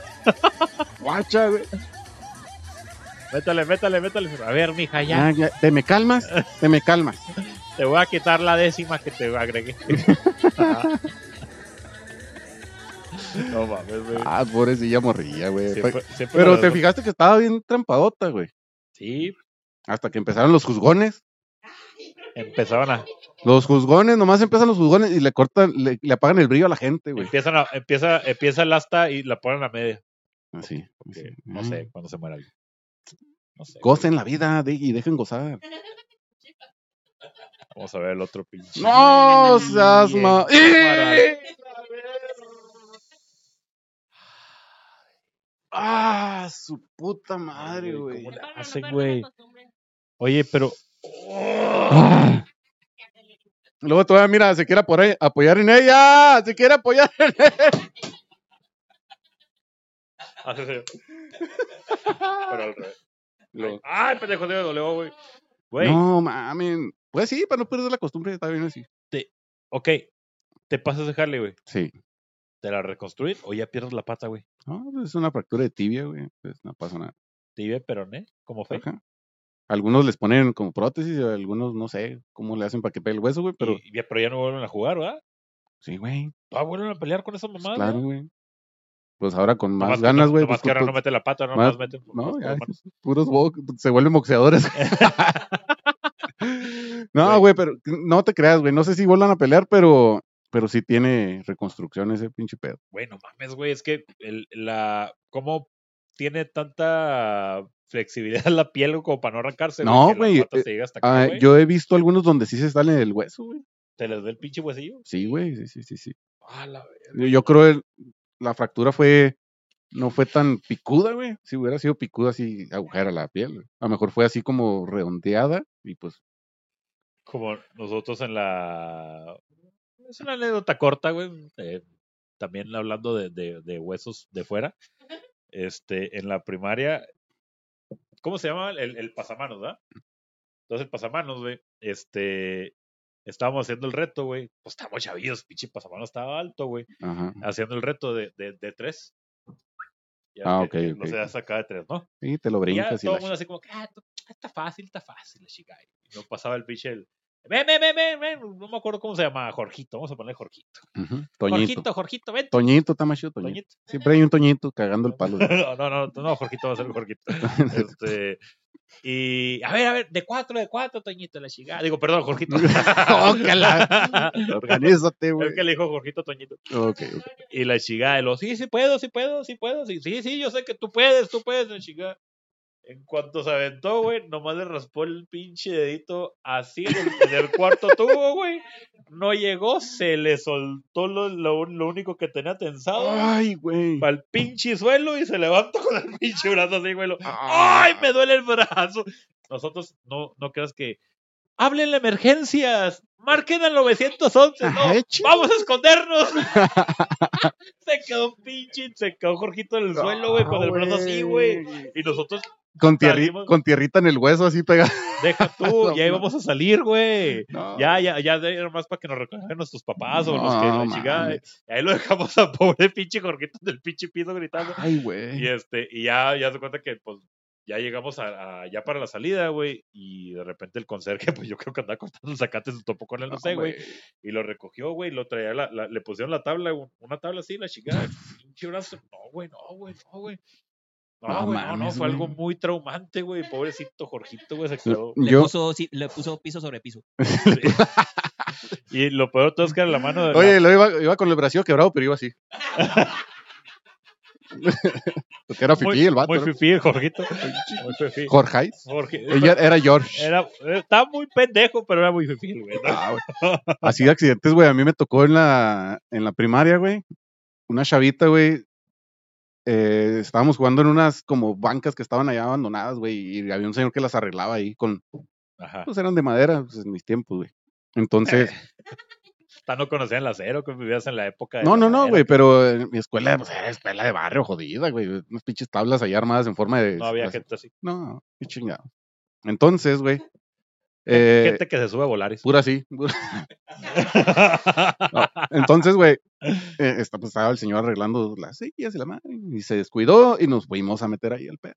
Guacha, güey. Métale, métale, métale. A ver, mija, ya. Ya. ¿Te me calmas? Te me calmas. Te voy a quitar la décima que te agregué. no mames, güey. Ah, pobrecilla morrilla, güey. Siempre- siempre Pero te fijaste que estaba bien trampadota, güey. Sí, Hasta que empezaron los juzgones. Empezaban a. Los juzgones, nomás empiezan los juzgones y le cortan, le, le apagan el brillo a la gente, güey. Empiezan a empieza, empieza el asta y la ponen a media. Así. porque así. no Ah. sé cuándo se muera alguien. No sé. Gocen la vida de- y dejen gozar. Vamos a ver el otro pinche. No seas ma... cámara. Ah, su puta madre, güey. Oye, pero. Luego todavía, mira, se quiere apoyar, apoyar en ella. Se quiere apoyar en ella. Pero al revés. Ay, pendejo, me dolió, güey. Güey, No, mames. Pues sí, para no perder la costumbre, está bien así. ok. Te pasas de Harley, güey. Sí. ¿Te la reconstruir o ya pierdes la pata, güey? No, es una fractura de tibia, güey. Pues no pasa nada. Tibia, peroné, como fe. Ajá. Algunos les ponen como prótesis, algunos no sé cómo le hacen para que pegue el hueso, güey, pero Y- pero ya no vuelven a jugar, ¿verdad? sí, güey, Ah, vuelven a pelear con esa pues mamada. claro, güey. Pues ahora con más ganas, no- güey. nomás pues, que ahora no mete la pata, más- nomás meten. No, ya, puros se vuelven boxeadores. no, Güey. pero no te creas, güey. No sé si vuelvan a pelear, pero, pero sí tiene reconstrucción ese pinche pedo. Güey, no mames, güey, es que el, la, ¿cómo tiene tanta flexibilidad la piel como para no arrancarse? No, güey, eh, Ah, güey. yo he visto algunos donde sí se sale el hueso, güey. ¿Te les da el pinche huesillo? Sí, güey, sí, sí, sí, sí. Ah, la. Yo, yo creo el- la fractura fue, no fue tan picuda, güey. Si hubiera sido picuda, así agujera la piel. A lo mejor fue así como redondeada y pues, Como nosotros en la... Es una anécdota corta, güey. eh, también hablando de, de, de huesos de fuera. Este, en la primaria, ¿cómo se llama? El, el pasamanos, ¿verdad? Entonces el pasamanos, güey, este, estábamos haciendo el reto, güey. Pues estábamos chavillos, pinche pasamanos estaba alto, güey. Haciendo el reto de, de, de tres. Ya Ah, que ok, No ok. se hace acá de tres, ¿no? Sí, te lo Y ya brincas y todo el mundo así como, ah, está fácil, está fácil, la chica. Y no pasaba el pinche, el, ven, ven, ven, ven, ven, no me acuerdo cómo se llama, Jorgito, vamos a ponerle Jorgito. Ujú, Toñito. Jorgito, Jorgito, ven. Toñito, Tamacho, Toñito. Toñito. Siempre hay un Toñito cagando el palo. No, no, no, no, Jorgito va a ser Jorgito. Este, y, a ver, a ver, de cuatro, de cuatro, Toñito, la chica. Digo, perdón, Jorgito. Oh, que la- Organízate, güey. Es que le dijo Jorgito Toñito. Ok, ok. Y la chica de los, sí, sí puedo, sí puedo, sí puedo, sí, sí, sí, yo sé que tú puedes, tú puedes, la chica. En cuanto se aventó, güey, nomás le raspó el pinche dedito así en el, cuarto tubo, güey. No llegó, se le soltó lo, lo, lo único que tenía tensado Ay, güey. para el pinche suelo y se levantó con el pinche brazo así, güey. Ah. ¡Ay, me duele el brazo! Nosotros no, no creas que. ¡Hablen emergencias! ¡Marquen al 911! ¡No! Ay, ching. ¡Vamos a escondernos! se quedó un pinche, se quedó Jorgito en el suelo, güey, con el brazo así, güey. Y nosotros, Con, tierri- Salimos- con tierrita en el hueso así pegada. deja tú, No, ya no. íbamos a salir, güey. No. Ya, ya, ya, era más para que nos recogieran nuestros papás o los que la chingada. Y ahí lo dejamos a pobre pinche Jorgito del pinche piso gritando. Ay, Y güey. este, y ya, ya se cuenta que pues ya llegamos a, a- ya para la salida, güey, y de repente el conserje, pues yo creo que andaba cortando el zacate, se topó con él, no, sé, güey, y lo recogió, güey, lo traía, la, la- le pusieron la tabla, un- una tabla así, la chingada, pinche brazo, no, güey, no, güey, no, güey. No, No güey, no, fue algo muy traumante, güey, pobrecito Jorgito, güey, se quedó. Le, Yo, puso, sí, le puso piso sobre piso. Y lo peor todo es que era la mano de la- oye, lo iba, iba con el bracillo quebrado, pero iba así. Porque era muy, fifí el vato. muy ¿no? fifí, el Jorgito, muy fifí. Jorge. Jorge, Ella era George. era, estaba muy pendejo, pero era muy fifí, güey, ¿no? Ah, güey. Así de accidentes, güey. A mí me tocó en la, en la primaria, güey. Una chavita, güey. Eh, estábamos jugando en unas como bancas que estaban allá abandonadas, güey. Y había un señor que las arreglaba ahí con. Ajá. Pues eran de madera, pues, en mis tiempos, güey. Entonces. No conocían el acero, que vivías en la época. de No, la no, no, güey. Pero en mi escuela, pues era escuela de barrio jodida, güey. Unas pinches tablas ahí armadas en forma de. No había las- gente así. No, qué chingado. Entonces, güey. Eh, gente que se sube a Volaris. pura No, Entonces, güey, eh, está- pues, estaba el señor arreglando las sillas y la madre, y se descuidó y nos fuimos a meter ahí al pedo.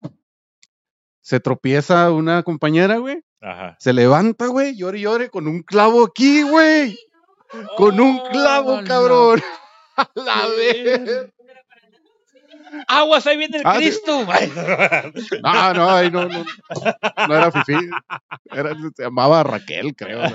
Se tropieza una compañera, güey, Ajá. se levanta, güey, llore y llore con un clavo aquí, güey. Con un clavo, Oh, cabrón. A la vez. ¡Aguas! ¡Ahí viene el Ah, sí. Cristo! No, no, ahí no, no. No era Fifi. Era, se llamaba Raquel, creo. güey.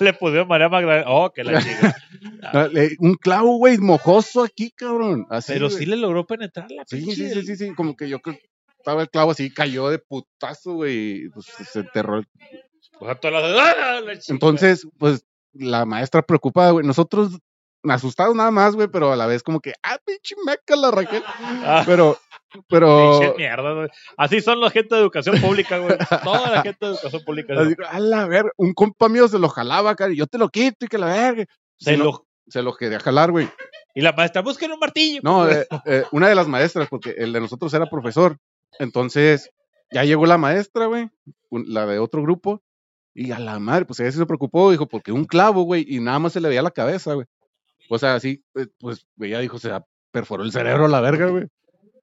Le pusieron María Magdalena. ¡Oh, que la chica! No, le- Un clavo, güey, mojoso aquí, cabrón. Así, Pero güey. sí le logró penetrar la Sí, sí, sí, sí, sí, como que yo creo que estaba el clavo así, cayó de putazo, güey, pues se enterró. O sea, todas las- ¡Ah, la chica! Entonces, pues la maestra preocupada, güey, nosotros asustados nada más, güey, pero a la vez como que, ah, pinche meca la Raquel. Ah, Pero, pero, pinche mierda, güey. Así son la gente de educación pública, güey. Toda la gente de educación pública. así, a la verga, un compa mío se lo jalaba, cara, y yo te lo quito y que la verga. se lo- se lo quería jalar, güey. Y la maestra, busquen un martillo. No, eh, eh, una de las maestras, porque el de nosotros era profesor. Entonces, ya llegó la maestra, güey, la de otro grupo, y a la madre, pues ella sí se preocupó, dijo, porque un clavo, güey, y nada más se le veía la cabeza, güey. O sea, así, eh, pues ella dijo, se perforó el cerebro a la verga, güey.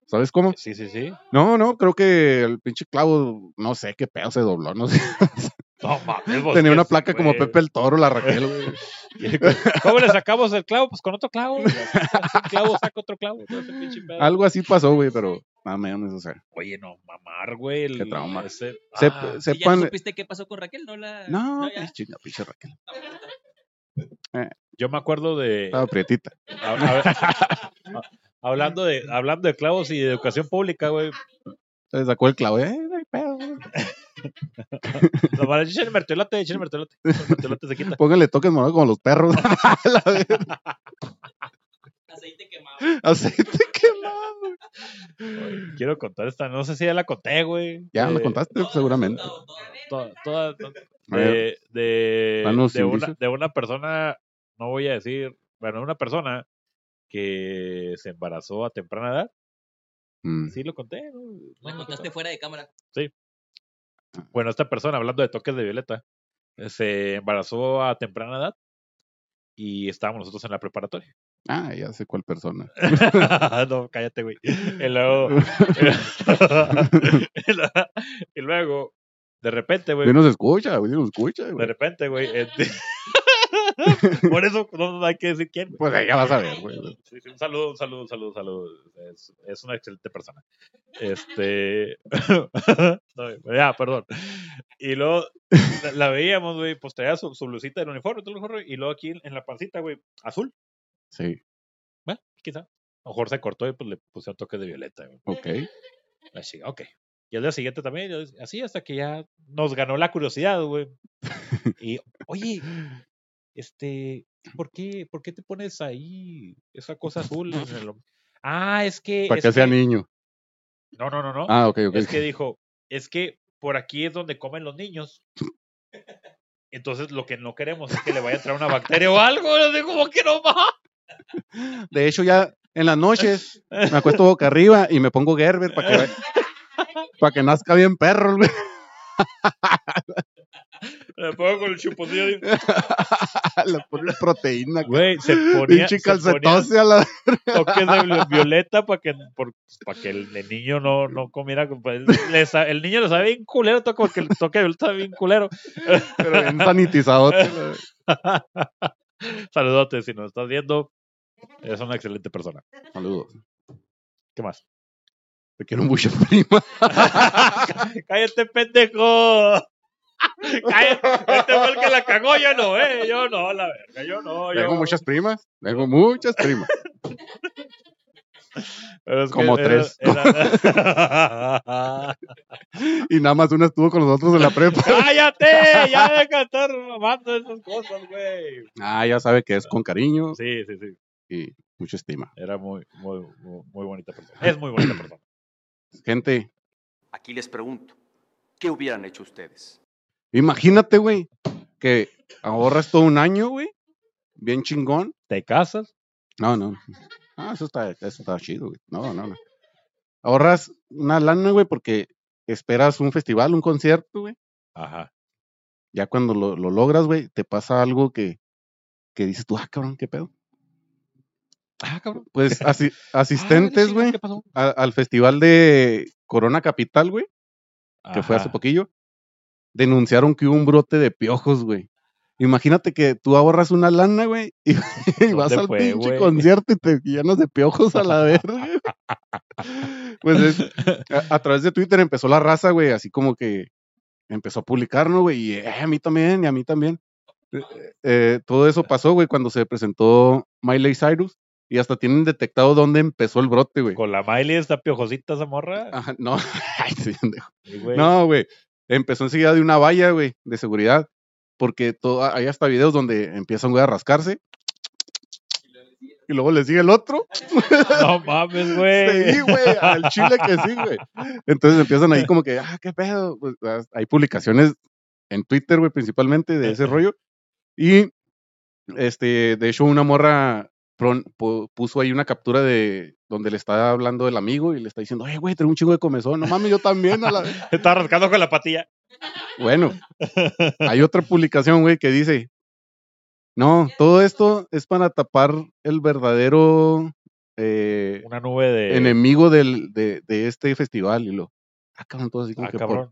¿Sabes cómo? Sí, sí, sí. No, no, creo que el pinche clavo, no sé qué pedo se dobló, no sé. No mames, vos, Tenía ¿qué una placa como? Pepe el Toro, la Raquel, güey. ¿Cómo le sacamos el clavo? Pues con otro clavo. güey. Un clavo saca otro clavo. pinche. Algo así pasó, güey, pero menos, o sea. Oye, no, mamar, güey. el- Qué trauma. ese- Ah, ¿Y ya sepan. supiste qué pasó con Raquel? No la. No, ya. pues, chinga, pinche Raquel. Yo me acuerdo de. Estaba prietita. a- a- hablando, de hablando de clavos y de educación pública, güey. Se sacó el clavo. Eh, no hay pedo, güey. Lo van a echar el mertelote, echar el mertelote. El mertelote se quita. Póngale toques morados como los perros. La. Aceite quemado. Aceite quemado. Quiero contar esta. No sé si ya la conté, güey. Ya la Eh, contaste, seguramente. toda- de, de, de, una, de una persona, no voy a decir, bueno, una persona que se embarazó a temprana edad. mm, Sí lo conté, ¿no? No lo contaste fuera de cámara. Bueno, esta persona, hablando de toques de violeta, se embarazó a temprana edad y estábamos nosotros en la preparatoria. Ah, ya sé cuál persona. no, cállate, güey. Y luego, y de repente, güey, Sí nos escucha, güey, sí nos escucha, de güey. repente, güey. Por eso no hay que decir quién. Pues ahí ya vas a ver, güey. Sí, sí, un saludo, un saludo, un saludo, un saludo. Es, es una excelente persona. Este. no, ya, perdón. Y luego la, la veíamos, güey, pues traía su, su blusita del uniforme, todo el uniforme, y luego aquí en la pancita, güey, azul. Sí, Bueno, quizá. A lo mejor se cortó y pues le pusieron toque de violeta, güey. ok. La chica, ok. Y al día siguiente también, así hasta que ya nos ganó la curiosidad, güey. Y, oye, este, ¿por qué, ¿por qué te pones ahí esa cosa azul en el hom- Ah, es que. Para es que sea que- niño. No, no, no, no. Ah, ok, ok. Es que dijo, es que por aquí es donde comen los niños. Entonces lo que no queremos es que le vaya a entrar una bacteria o algo. ¿cómo que no va? De hecho, ya en las noches me acuesto boca arriba y me pongo Gerber para que, para que nazca bien perro, Me pongo con el chuponcillo. y- Le pone proteína, Güey, se ponía, pinche se ponía calcetose a la... toques de vi- violeta para que, por- para que el, el niño no, no comiera. pues, le sa- el niño lo sabe bien culero, toca porque el toque de violeta sabe bien culero. Pero bien sanitizado. Saludote, si nos estás viendo, eres una excelente persona. Saludos. ¿Qué más? Te quiero mucho, prima. ¡Cállate, pendejo! ¡Cállate! Este fue el que la cagó, yo no, eh. Yo no, la verga, yo no. Yo... Tengo muchas primas. Tengo muchas primas. Pero es que como era- tres. era- Y nada más una estuvo con nosotros en la prepa. ¡Cállate! Ya deja de estar mamando esas cosas, güey. Ah, ya sabe que es con cariño Sí, sí, sí. y mucha estima. Era muy, muy, muy, muy bonita persona. Es muy bonita persona. Gente, Aquí les pregunto, ¿qué hubieran hecho ustedes? Imagínate, güey, que ahorras todo un año, güey. Bien chingón. ¿Te casas? No, no. Ah, eso está, eso está chido, güey. No, no, no. Ahorras una lana, güey, porque esperas un festival, un concierto, güey. Ajá. Ya cuando lo, lo logras, güey, te pasa algo que, que dices tú, ah, cabrón, qué pedo. Ah, cabrón. Pues asi- Ah, asistentes, güey, al festival de Corona Capital, güey, que fue hace poquillo, denunciaron que hubo un brote de piojos, güey. Imagínate que tú ahorras una lana, güey, y, y vas ¿Dónde al fue, pinche güey? concierto y te llenas de piojos a la verga. pues es- a, a través de Twitter empezó la raza, güey, así como que empezó a publicar, ¿no, güey? Y eh, a mí también, y a mí también. Eh, eh, todo eso pasó, güey, cuando se presentó Miley Cyrus y hasta tienen detectado dónde empezó el brote, güey. Con la Miley está piojosita esa morra. Ajá, no, ay, sí. No, güey. Empezó enseguida de una valla, güey, de seguridad. Porque todo, hay hasta videos donde empiezan, güey, a rascarse. Y luego le sigue el otro. No mames, güey. Sí, güey, al chile que sí, güey. Entonces empiezan ahí como que, ah, qué pedo. Pues, ah, hay publicaciones en Twitter, güey, principalmente de ese rollo. Y, este, de hecho, una morra puso ahí una captura de donde le está hablando el amigo y le está diciendo, ay, güey, tengo un chingo de comezón. No mames, yo también. A la... Está rascando con la patilla. Bueno, hay otra publicación, güey, que dice, no, todo esto es para tapar el verdadero eh, Una nube de. enemigo del, de, de este festival. Y lo, ah, cabrón, todo así como Ah, que por-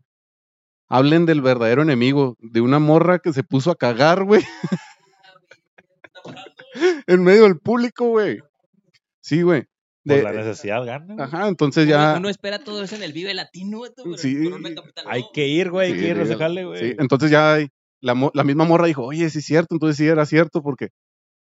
hablen del verdadero enemigo, de una morra que se puso a cagar, güey. en medio del público, güey. Sí, güey. Por la necesidad gana. Ajá, entonces ya. uno espera todo eso en el Vive Latino, pero Sí. Hay no. que ir, güey. Hay Sí, que ir a sí, ese jale, güey. sí, entonces ya hay- la, misma morra dijo, oye, sí es cierto, entonces sí era cierto, porque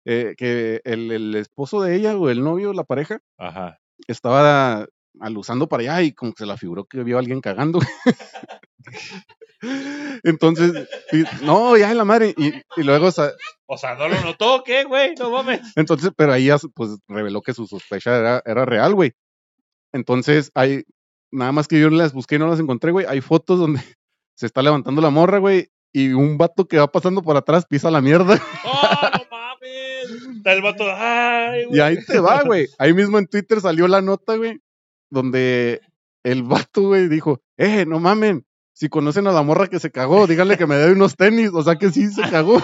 eh, que el, el esposo de ella o el novio, la pareja, Ajá. estaba alusando para allá y como que se la figuró que vio a alguien cagando. entonces, y- no, ya en la madre, y, y luego, O sea, no lo notó, ¿o ¿qué, güey? No mames. entonces, pero ahí ya pues reveló que su sospecha era, era real, güey. Entonces, hay, nada más que yo las busqué y no las encontré, güey, hay fotos donde se está levantando la morra, güey, y un vato que va pasando por atrás pisa la mierda. ¡Oh, no mames! Está el vato. ¡Ay, güey! Y ahí te va, güey. Ahí mismo en Twitter salió la nota, güey, donde el vato, güey, dijo, eh, no mamen, si conocen a la morra que se cagó, díganle que me dé unos tenis, o sea que sí se cagó.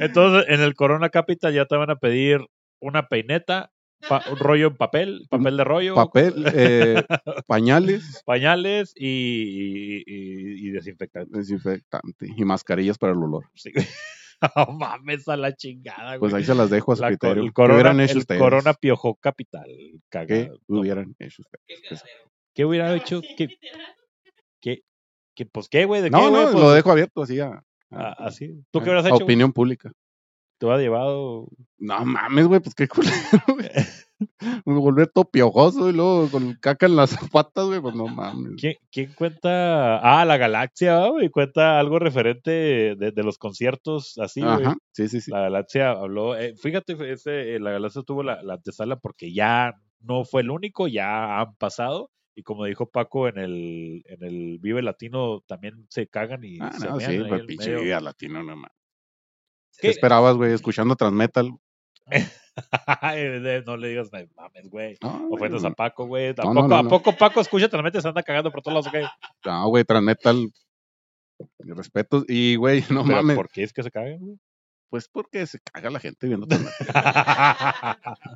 Entonces, en el Corona Capital ya te van a pedir una peineta, pa- un rollo en papel, papel de rollo, Papel, eh, pañales, pañales y, y, y- y desinfectante. desinfectante y mascarillas para el olor. Sí. No mames a la chingada, güey. Pues ahí se las dejo a su La criterio. el ¿Qué corona, hubieran hecho el ustedes? corona piojó capital. ¿Qué Cagado. Hubieran hecho ustedes? Qué. ¿Qué hubiera hecho? ¿Qué, qué, qué- pues qué, güey? ¿De No, qué, no, Pues, lo dejo abierto así a, así. ¿Tú qué hubieras hecho? opinión pública. ¿Te hubieras llevado? No mames, güey, pues qué culero, güey. Me volví todo piojoso y luego con caca en las patas, güey, pues no mames. ¿Quién, quién cuenta? Ah, la galaxia, güey. Cuenta algo referente de, de los conciertos así, güey. Ajá, sí, sí, sí. La galaxia habló. eh, fíjate, ese, eh, la galaxia tuvo la, la antesala porque ya no fue el único, ya han pasado. Y como dijo Paco en el, en el Vive Latino, también se cagan y Ah, se no, sí, pues pinche medio. vida latino. ¿Qué? ¿Qué esperabas, güey, escuchando Transmetal? De- no le digas, "Ay, mames, güey. No, Ofendes a Paco, güey. ¿A, No, ¿A poco Paco escucha, metes, se anda cagando por todos lados, güey? no, güey, Transmetal. Respetos. Y, güey, no mames. ¿Por qué es que se cagan, güey? Pues porque se caga la gente viendo.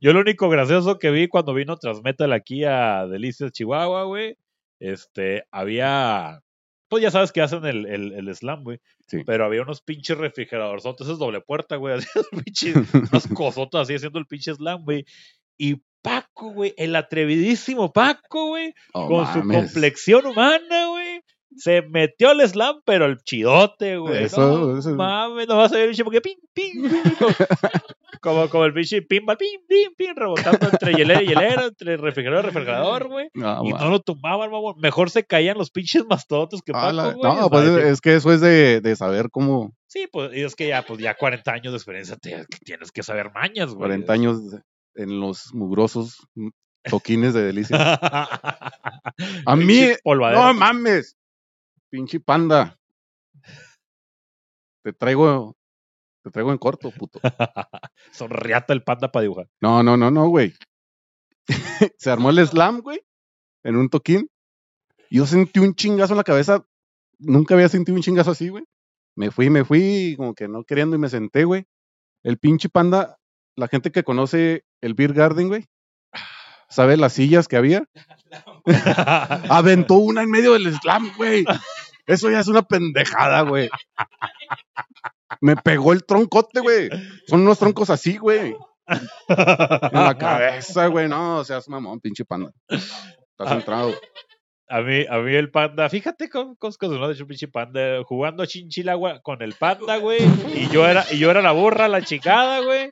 Yo lo único gracioso que vi cuando vino Transmetal aquí a Delicias, Chihuahua, güey, este, había, pues ya sabes que hacen el, el, el slam, güey, Sí. pero había unos pinches refrigeradores, es doble puerta, güey, pinches, unas cosotas así haciendo el pinche slam, güey, y Paco, güey, el atrevidísimo Paco, güey, Oh, con su complexión humana, güey. Se metió al slam, pero el chidote, güey. Eso- no, eso- mames, no vas a ver el pinche porque ping, ping, ping, como, como, como el pinche pinball, ping, ping, ping, rebotando entre hielera y hielera, entre refrigerador y refrigerador, güey. No, Y no lo tumbaban, mamón. Mejor se caían los pinches mastodotes que Ah, Paco, la- güey. no, pues es, es que eso es de, de saber cómo Sí, pues y es que ya, pues ya 40 años de experiencia te- tienes que saber mañas, güey. 40 años en los mugrosos toquines de delicia. A mí, no mames, pinche panda. Te traigo, te traigo en corto, puto. Sonriata el panda para dibujar. No, no, no, no, güey. Se armó el slam, güey, en un toquín. Yo sentí un chingazo en la cabeza. Nunca había sentido un chingazo así, güey. Me fui, me fui, como que no queriendo y me senté, güey. El pinche panda, la gente que conoce el Beer Garden, güey, ¿sabe las sillas que había? Aventó una en medio del slam, güey. Eso ya es una pendejada, güey. Me pegó el troncote, güey. Son unos troncos así, güey. En la cabeza, güey. No, o sea, es mamón, pinche panda. Estás centrado. A mí, a mí el panda, fíjate con cosas no de hecho pinche panda, jugando chinchilagua con el panda, güey. Y yo era, y yo era la burra, la chingada, güey.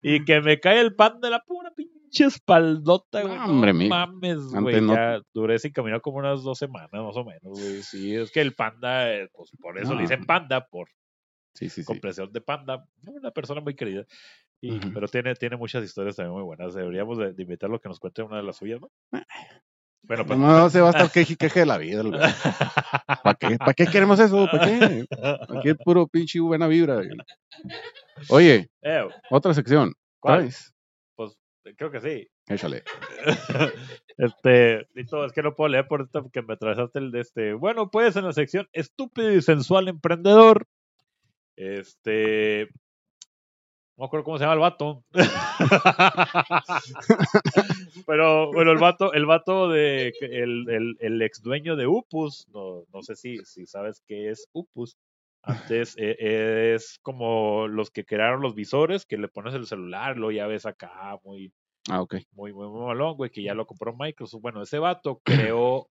Y que me cae el panda, la pura pinche espaldota, güey. No, No, hombre, mijo. mames, güey. no- Ya duré sin caminar como unas dos semanas, más o menos, güey. Sí, es que el panda, eh, pues por eso No. le dicen panda, por Sí, sí, sí. compresión de panda. Una persona muy querida. Y. Pero tiene, tiene muchas historias también muy buenas. Deberíamos de, de invitarlo a que nos cuente una de las suyas, ¿no? Bueno, pues. No se va a estar queje queje de la vida. ¿Para qué? ¿Para qué queremos eso? ¿Para qué? Aquí es puro pinche buena vibra. Oye, Eh, otra sección. ¿Cuál? ¿Traes? Creo que sí. Échale. este, es que no puedo leer por esto porque me atravesaste el de este. Bueno, pues en la sección estúpido y sensual emprendedor. Este. No me acuerdo cómo se llama el vato. Pero bueno, el vato, el vato de el, el, el ex dueño de Upus, no, no sé si, si sabes qué es Upus. Antes eh, es como los que crearon los visores, que le pones el celular, lo ya ves acá muy, Ah, muy, muy, muy malón, güey, que ya lo compró Microsoft. Bueno, ese vato creó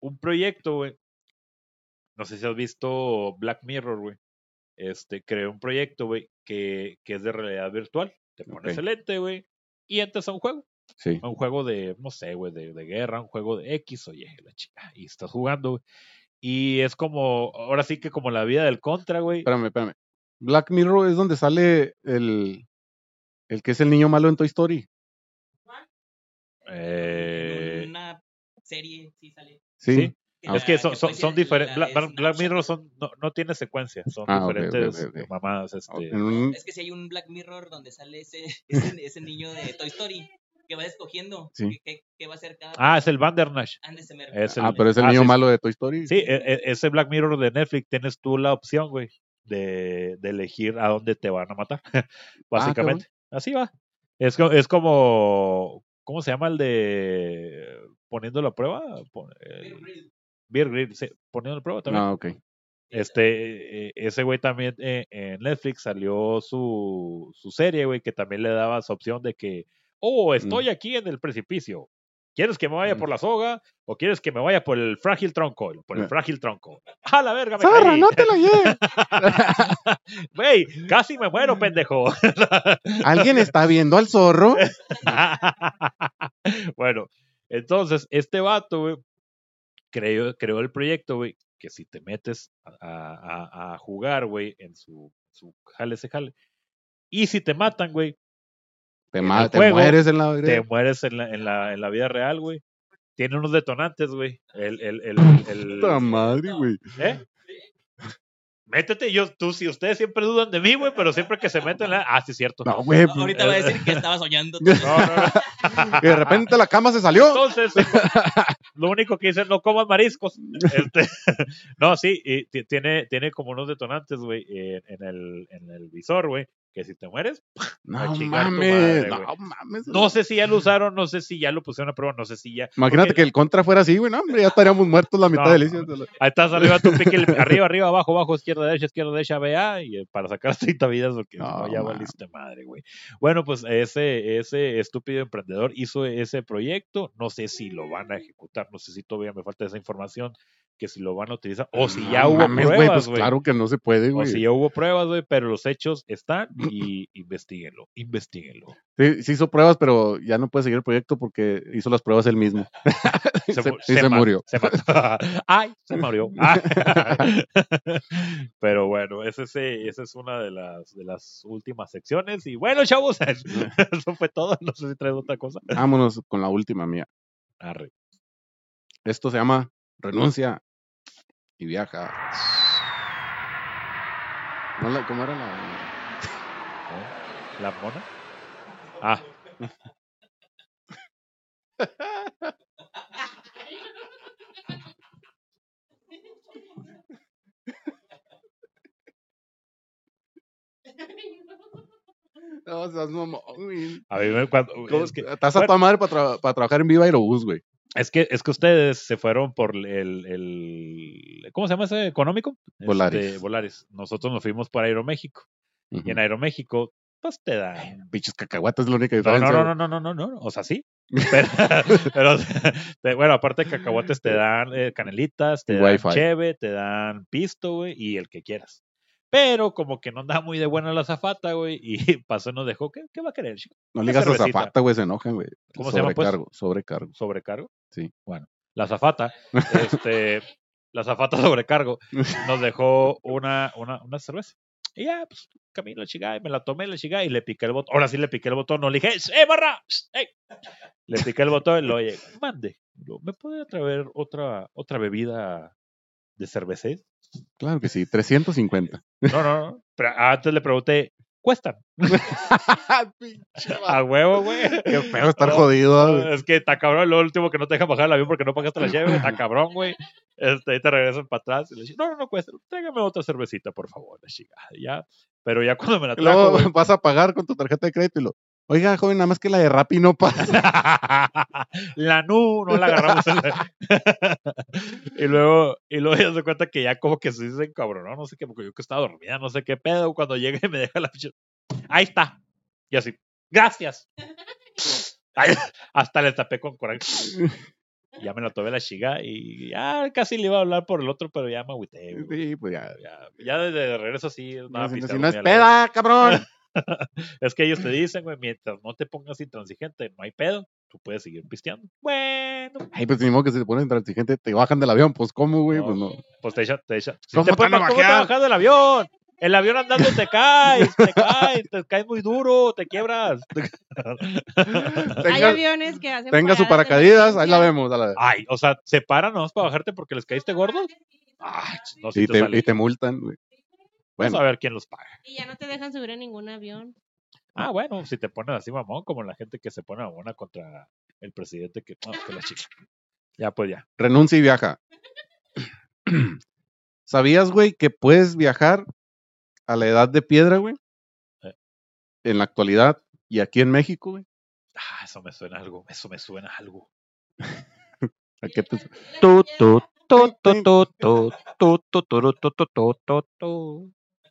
un proyecto, güey. No sé si has visto Black Mirror, güey. Este, creó un proyecto, güey, que, que es de realidad virtual. Te pones el lente, güey, y entras a un juego. Sí. A un juego de, no sé, güey, de, de guerra, un juego de X, oye, la chica, y estás jugando, güey. Y es como, ahora sí que como la vida del contra, güey. Espérame, espérame. Black Mirror es donde sale el, el que es el niño malo en Toy Story. Eh, En una serie, sí sale. Sí. Sí. Ah, es que son, que son, diferentes. la- Black, Black-. Mirror son, no, no tiene secuencia, son Ah, diferentes ok, ok. mamadas. Este, Es que si hay un Black Mirror donde sale ese, ese, ese niño de Toy Story que va escogiendo Sí. qué, qué- va a hacer cada Ah, es el ese mero. Es el- Ah, pero es el ah, niño sí, malo de Toy Story. Sí, e- e- ese Black Mirror de Netflix tienes tú la opción, güey, de, de elegir a dónde te van a matar, básicamente. Así va. Es, es como, ¿cómo se llama el de poniendo la prueba? El- Bear Grylls, sí, poniendo la prueba también. Ah, ok. Este, eh, ese güey también eh, en Netflix salió su, su serie, güey, que también le daba esa opción de que, oh, estoy aquí en el precipicio. ¿Quieres que me vaya Mm. por la soga o quieres que me vaya por el frágil tronco? Por el frágil tronco. ¡A la verga, me ¡Zorra, caí! no te la lleves! Güey, casi me muero, pendejo. ¿Alguien está viendo al zorro? bueno, entonces, este vato, güey, creó, creó el proyecto, güey, que si te metes a, a- a jugar, güey, en su, su jale se jale, y si te matan, güey, Te, En ma- el te juego, mueres en la te mueres en la, en la, en la vida real, güey. Tiene unos detonantes, güey. El, el, el, el- Puta madre, güey. ¿Eh? Métete, yo, tú, si ustedes siempre dudan de mí, güey, pero siempre que se meten, la... ah, sí, es cierto. No, güey. pues, Ahorita va a decir que estaba soñando. No, no, no. que de repente la cama se salió. Entonces, lo único que dicen, no coman mariscos. Este, no, sí, y ti- tiene, tiene como unos detonantes, güey, en, en el, en el visor, güey, que si te mueres, No mames. madre, no mames. no sé si ya lo usaron, no sé si ya lo pusieron a prueba, no sé si ya. Imagínate porque que el contra fuera así, güey. No, hombre, ya estaríamos muertos la mitad No, de la- Ahí estás arriba, tú pique arriba, arriba, abajo, abajo, izquierda, derecha, izquierda, derecha, BA, y eh, para sacar 30 vidas, porque no, ya valiste madre, güey. Bueno, pues ese, ese estúpido emprendedor hizo ese proyecto, no sé si lo van a ejecutar, no sé si todavía me falta esa información, que si lo van a utilizar, o si ya No hubo mames, güey, pruebas, pues güey. claro que no se puede, o güey. si ya hubo pruebas, güey, pero los hechos están y investiguenlo, investiguenlo. Sí, sí hizo pruebas, pero ya no puede seguir el proyecto porque hizo las pruebas él mismo. Se- y se ma- murió. Se mató. Ay, se murió. Ah. Pero bueno, ese, ese- esa es una de las, de las últimas secciones. Y bueno, chavos, eso fue todo. No sé si traes otra cosa. Vámonos con la última mía. Arre. Esto se llama Renuncia y viaja. ¿No la- ¿Cómo era la.? ¿Eh? ¿La mona? Ah, No, seas mamón, güey. a mí me cuando, ¿Cómo- es, que, Estás a tu madre para, tra- para trabajar en Viva Aerobús, güey. Es que es que ustedes se fueron por el, el ¿cómo se llama ese económico? Volaris. Este, Volaris. Nosotros nos fuimos por Aeroméxico. Y en Aeroméxico, pues te dan Pinches cacahuates es la única diferencia. no, no, no, no, no, no, no, o sea, sí. Pero, pero, te- bueno, aparte de cacahuates te dan eh, canelitas, te dan cheve, te dan pisto, güey, y el que quieras. Pero como que no andaba muy de buena la zafata, güey, y pasó nos dejó, ¿qué, qué va a querer, chico? No le digas a. Zafata, güey, se enojan, güey. ¿Cómo se llama, pues? Sobrecargo, sobrecargo. Sí. Bueno, la zafata, este, la zafata sobrecargo, nos dejó una, una, una cerveza. Y ya, pues, camino la chingada y me la tomé la chingada y le piqué el botón. Ahora sí le piqué el botón, no le dije, ¡eh, barra! ¡Ey! Le piqué el botón y lo oye, mande, ¿me puede traer otra, otra bebida de cerveza? Claro que sí, 350. No, no, no. Pero antes le pregunté, cuestan. A huevo, güey. Qué feo estar No, jodido. no, es que está cabrón, lo último que no te dejan bajar el avión porque no pagaste la llave, está cabrón, güey. Este, ahí te regresan para atrás y le dicen, no, no, no cuesta, tráigame otra cervecita, por favor, la chingada, ya. Pero ya cuando me la trajo, Luego vas a pagar con tu tarjeta de crédito y lo. Oiga, joven, nada más que la de Rappi no pasa. la nu, no la agarramos. la- y luego, y luego ya se cuenta que ya como que se dicen cabrón, no, no sé qué, porque yo que estaba dormida, no sé qué pedo, cuando llega y me deja la pinche- Ahí está. Y así, gracias. Ay, hasta le tapé con coraje. Ya me la tomé la chiga y ya casi le iba a hablar por el otro, pero ya me agüité. Sí, pues ya. Ya, ya desde regreso sí. No, si, no- si pisteando no es peda, cabrón. Es que ellos te dicen, güey, mientras no te pongas intransigente, no hay pedo, tú puedes seguir pisteando. Bueno, Ay, pues ni modo que se te ponen intransigente, te bajan del avión, pues ¿cómo, güey? No, Pues no. pues te echa, te echa. Si ¿Cómo te ¿cómo te bajas del avión? El avión andando te caes, te caes, te caes muy duro, te quiebras. Hay aviones que hacen tenga su paracaídas, ahí la vemos. a la- Ay, o sea, ¿se paran nomás para bajarte porque les caíste gordos? Ay, no, si y, te, y te multan, güey. Vamos a ver quién los paga. Y ya no te dejan subir en ningún avión. Ah, bueno, si te pones así mamón, como la gente que se pone mamona contra el presidente que, no, que la chica. Ya, pues ya. renuncia y viaja. ¿Sabías, güey, que puedes viajar a la edad de piedra, güey? Eh. En la actualidad y aquí en México, güey. Ah, eso me suena algo, eso me suena algo. ¿A qué te- Tu,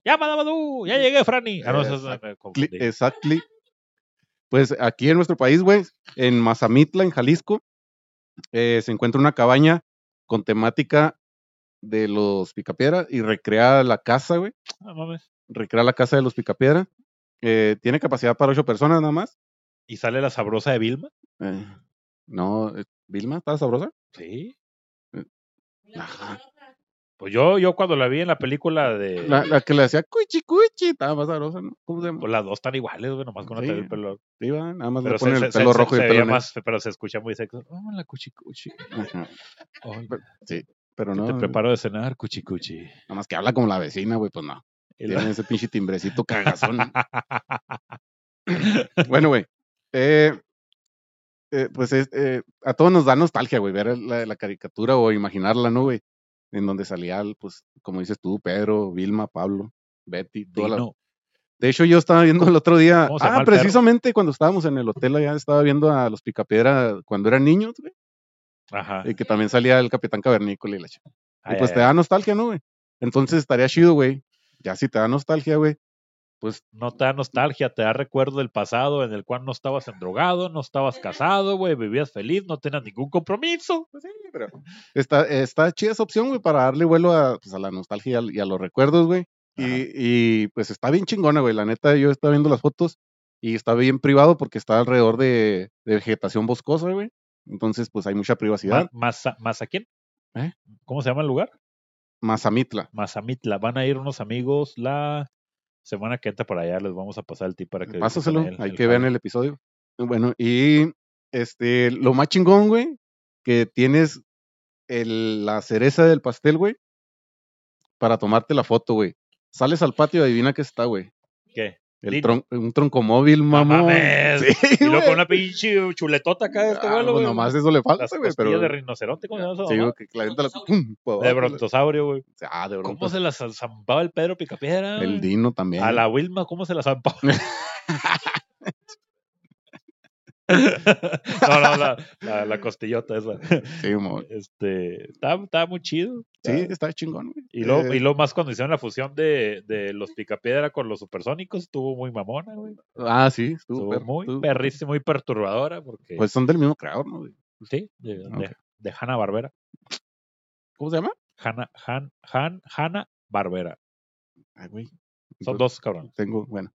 Ya, Madabadú, ya llegué, Franny. Ah, no, Exactly. Pues aquí en nuestro país, güey, en Mazamitla, en Jalisco, eh, se encuentra una cabaña con temática de los Picapiedra y recrea la casa, güey. Ah, mames. Recrea la casa de los Picapiedra. Eh, tiene capacidad para ocho personas nada más. ¿Y sale la sabrosa de Vilma? Eh, no, Vilma, ¿está sabrosa? Sí. Ajá. Pues yo, yo cuando la vi en la película de. La, la que le hacía cuchi cuchi, estaba más sabrosa, ¿no? ¿Cómo se llama? Pues las dos están iguales, güey, nomás con Sí. el pelo. Sí, va, nada más Pero le ponen el pelo se- rojo y el pelo más, pero se escucha muy sexy. Oh, la cuchicuchi. Ajá, Ay, Pero no, te preparo de cenar, cuchicuchi. nada más que habla como la vecina, güey, pues no. La- Tiene ese pinche timbrecito cagazón. bueno, güey. eh, eh, pues es, eh, a todos nos da nostalgia, güey, ver la, la caricatura o imaginarla, ¿no, güey? En donde salía, pues, como dices tú, Pedro, Vilma, Pablo, Betty, toda la-. De hecho, yo estaba viendo el otro día. ¿Cómo se llama Ah, precisamente cuando estábamos en el hotel allá, estaba viendo a los Picapiedra cuando eran niños, güey. Ajá. Y que también salía el Capitán Cavernícola y la chica. Y pues ay, te da nostalgia, ¿no, güey? Entonces estaría chido, güey. Ya si te da nostalgia, güey. Pues No te da nostalgia, te da recuerdo del pasado en el cual no estabas endrogado, no estabas casado, güey, vivías feliz, no tenías ningún compromiso. Pues sí, pero está, está chida esa opción, güey, para darle vuelo a, pues, a la nostalgia y a, y a los recuerdos, güey. Y, y, pues está bien chingona, güey. La neta, yo estaba viendo las fotos y está bien privado porque está alrededor de, de vegetación boscosa, güey. Entonces, pues hay mucha privacidad. Ma- Maza- ¿Mazaquén? ¿Eh? ¿Cómo se llama el lugar? Mazamitla. Mazamitla. Van a ir unos amigos la semana que entra por allá. Les vamos a pasar el tip para que Pásaselo, hay el que vean el episodio. Bueno, y este, lo más chingón, güey, que tienes el, la cereza del pastel, güey, para tomarte la foto, güey. Sales al patio y adivina qué está, güey. ¿Qué? El tron- un troncomóvil, No mamón. Sí, Y luego con una pinche chuletota acá de este Ah, vuelo, pues güey. nomás eso le falta, güey, pero... de rinoceronte, ¿cómo se llama esa Sí, güey, que la gente la... pum, De brontosaurio, güey. Ah, de ¿Cómo bronco. se las zampaba el Pedro Picapiedra? El? Dino también. A la Wilma, ¿cómo se la zampaba? no, no, la, la, la costillota esa. Sí, mamón. Este, estaba, estaba muy chido. Sí, estaba- chingón, güey. Y luego, Eh, y luego más cuando hicieron la fusión de, de los Picapiedra con los supersónicos, estuvo muy mamona, güey. Ah, sí, estuvo, Estuvo perro, muy estuvo- perrísimo, muy perturbadora, porque Pues son del mismo creador, ¿no? güey? sí, de, Ah, de, de Hanna Barbera. ¿Cómo se llama? Hanna, Han, Han, Hanna Barbera. Ay, güey. Son Entonces, dos, cabrón. Tengo, bueno.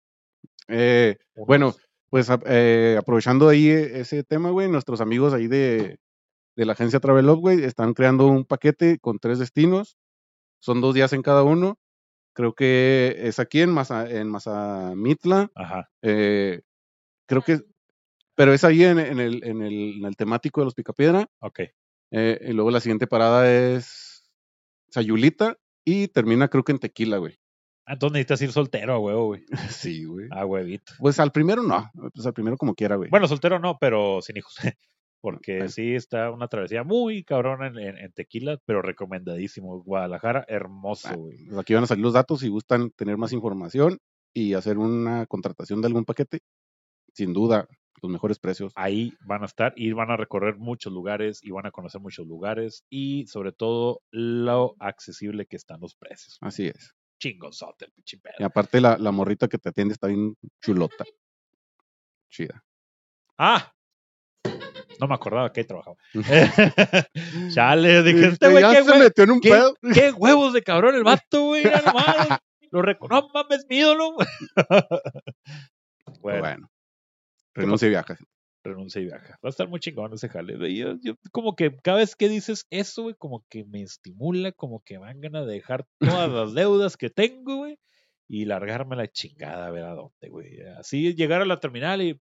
Eh, bueno, pues eh, aprovechando ahí eh, ese tema, güey, nuestros amigos ahí de, de la agencia Travelog, güey, están creando un paquete con tres destinos. Son dos días en cada uno. Creo que es aquí en, Maza, en Mazamitla. Ajá. eh, creo que, pero es ahí en, en el, en, el, en el temático de los Picapiedra. Ok. eh, y luego la siguiente parada es Sayulita y termina creo que en Tequila, güey. Ah, Entonces necesitas ir soltero a huevo, güey. Sí, güey. A huevito. Pues al primero no. Pues al primero como quiera, güey. Bueno, soltero no, pero sin hijos. Porque sí está una travesía muy cabrona en, en- en Tequila, pero recomendadísimo. Guadalajara, hermoso, Ah, güey. pues aquí van a salir los datos si gustan tener más información y hacer una contratación de algún paquete. Sin duda, los mejores precios. Ahí van a estar y van a recorrer muchos lugares y van a conocer muchos lugares y sobre todo lo accesible que están los precios. Así es. Chingonzote, el pinche pedo. Y aparte la, la morrita que te atiende está bien chulota. Chida. Ah, no me acordaba que trabajaba. Chale, dije, este Este, güey, ya qué, se metió en un qué- pedo. qué huevos de cabrón el vato, güey. nomás. Lo reco- no mames, mi ídolo. Bueno, bueno, renuncia y viaja. Renuncia y viaja. Va a estar muy chingón ese jale. Yo, yo como que cada vez que dices eso, güey, como que me estimula, como que me dan ganas de dejar todas las deudas que tengo, güey, y largarme la chingada a ver a dónde, güey. Así llegar a la terminal y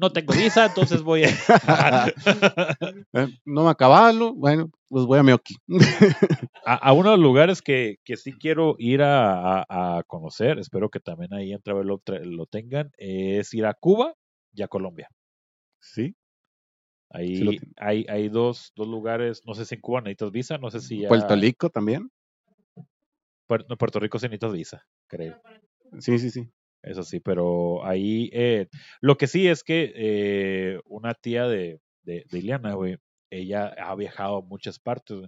no tengo visa, entonces voy a... Eh, no me acabalo. Bueno, pues voy a Meoki. a, a uno de los lugares que, que sí quiero ir a, a- a conocer, espero que también ahí en Travel tra- lo tengan, es ir a Cuba y a Colombia. sí. Ahí Sí lo hay, hay dos, dos lugares, no sé si en Cuba necesitas visa, no sé si ya... Puerto Rico también. Puer- no, Puerto Rico sí necesitas visa, creo. Sí, sí, sí. Eso sí, pero ahí eh, lo que sí es que eh, una tía de, de, de Ileana, güey, ella ha viajado a muchas partes,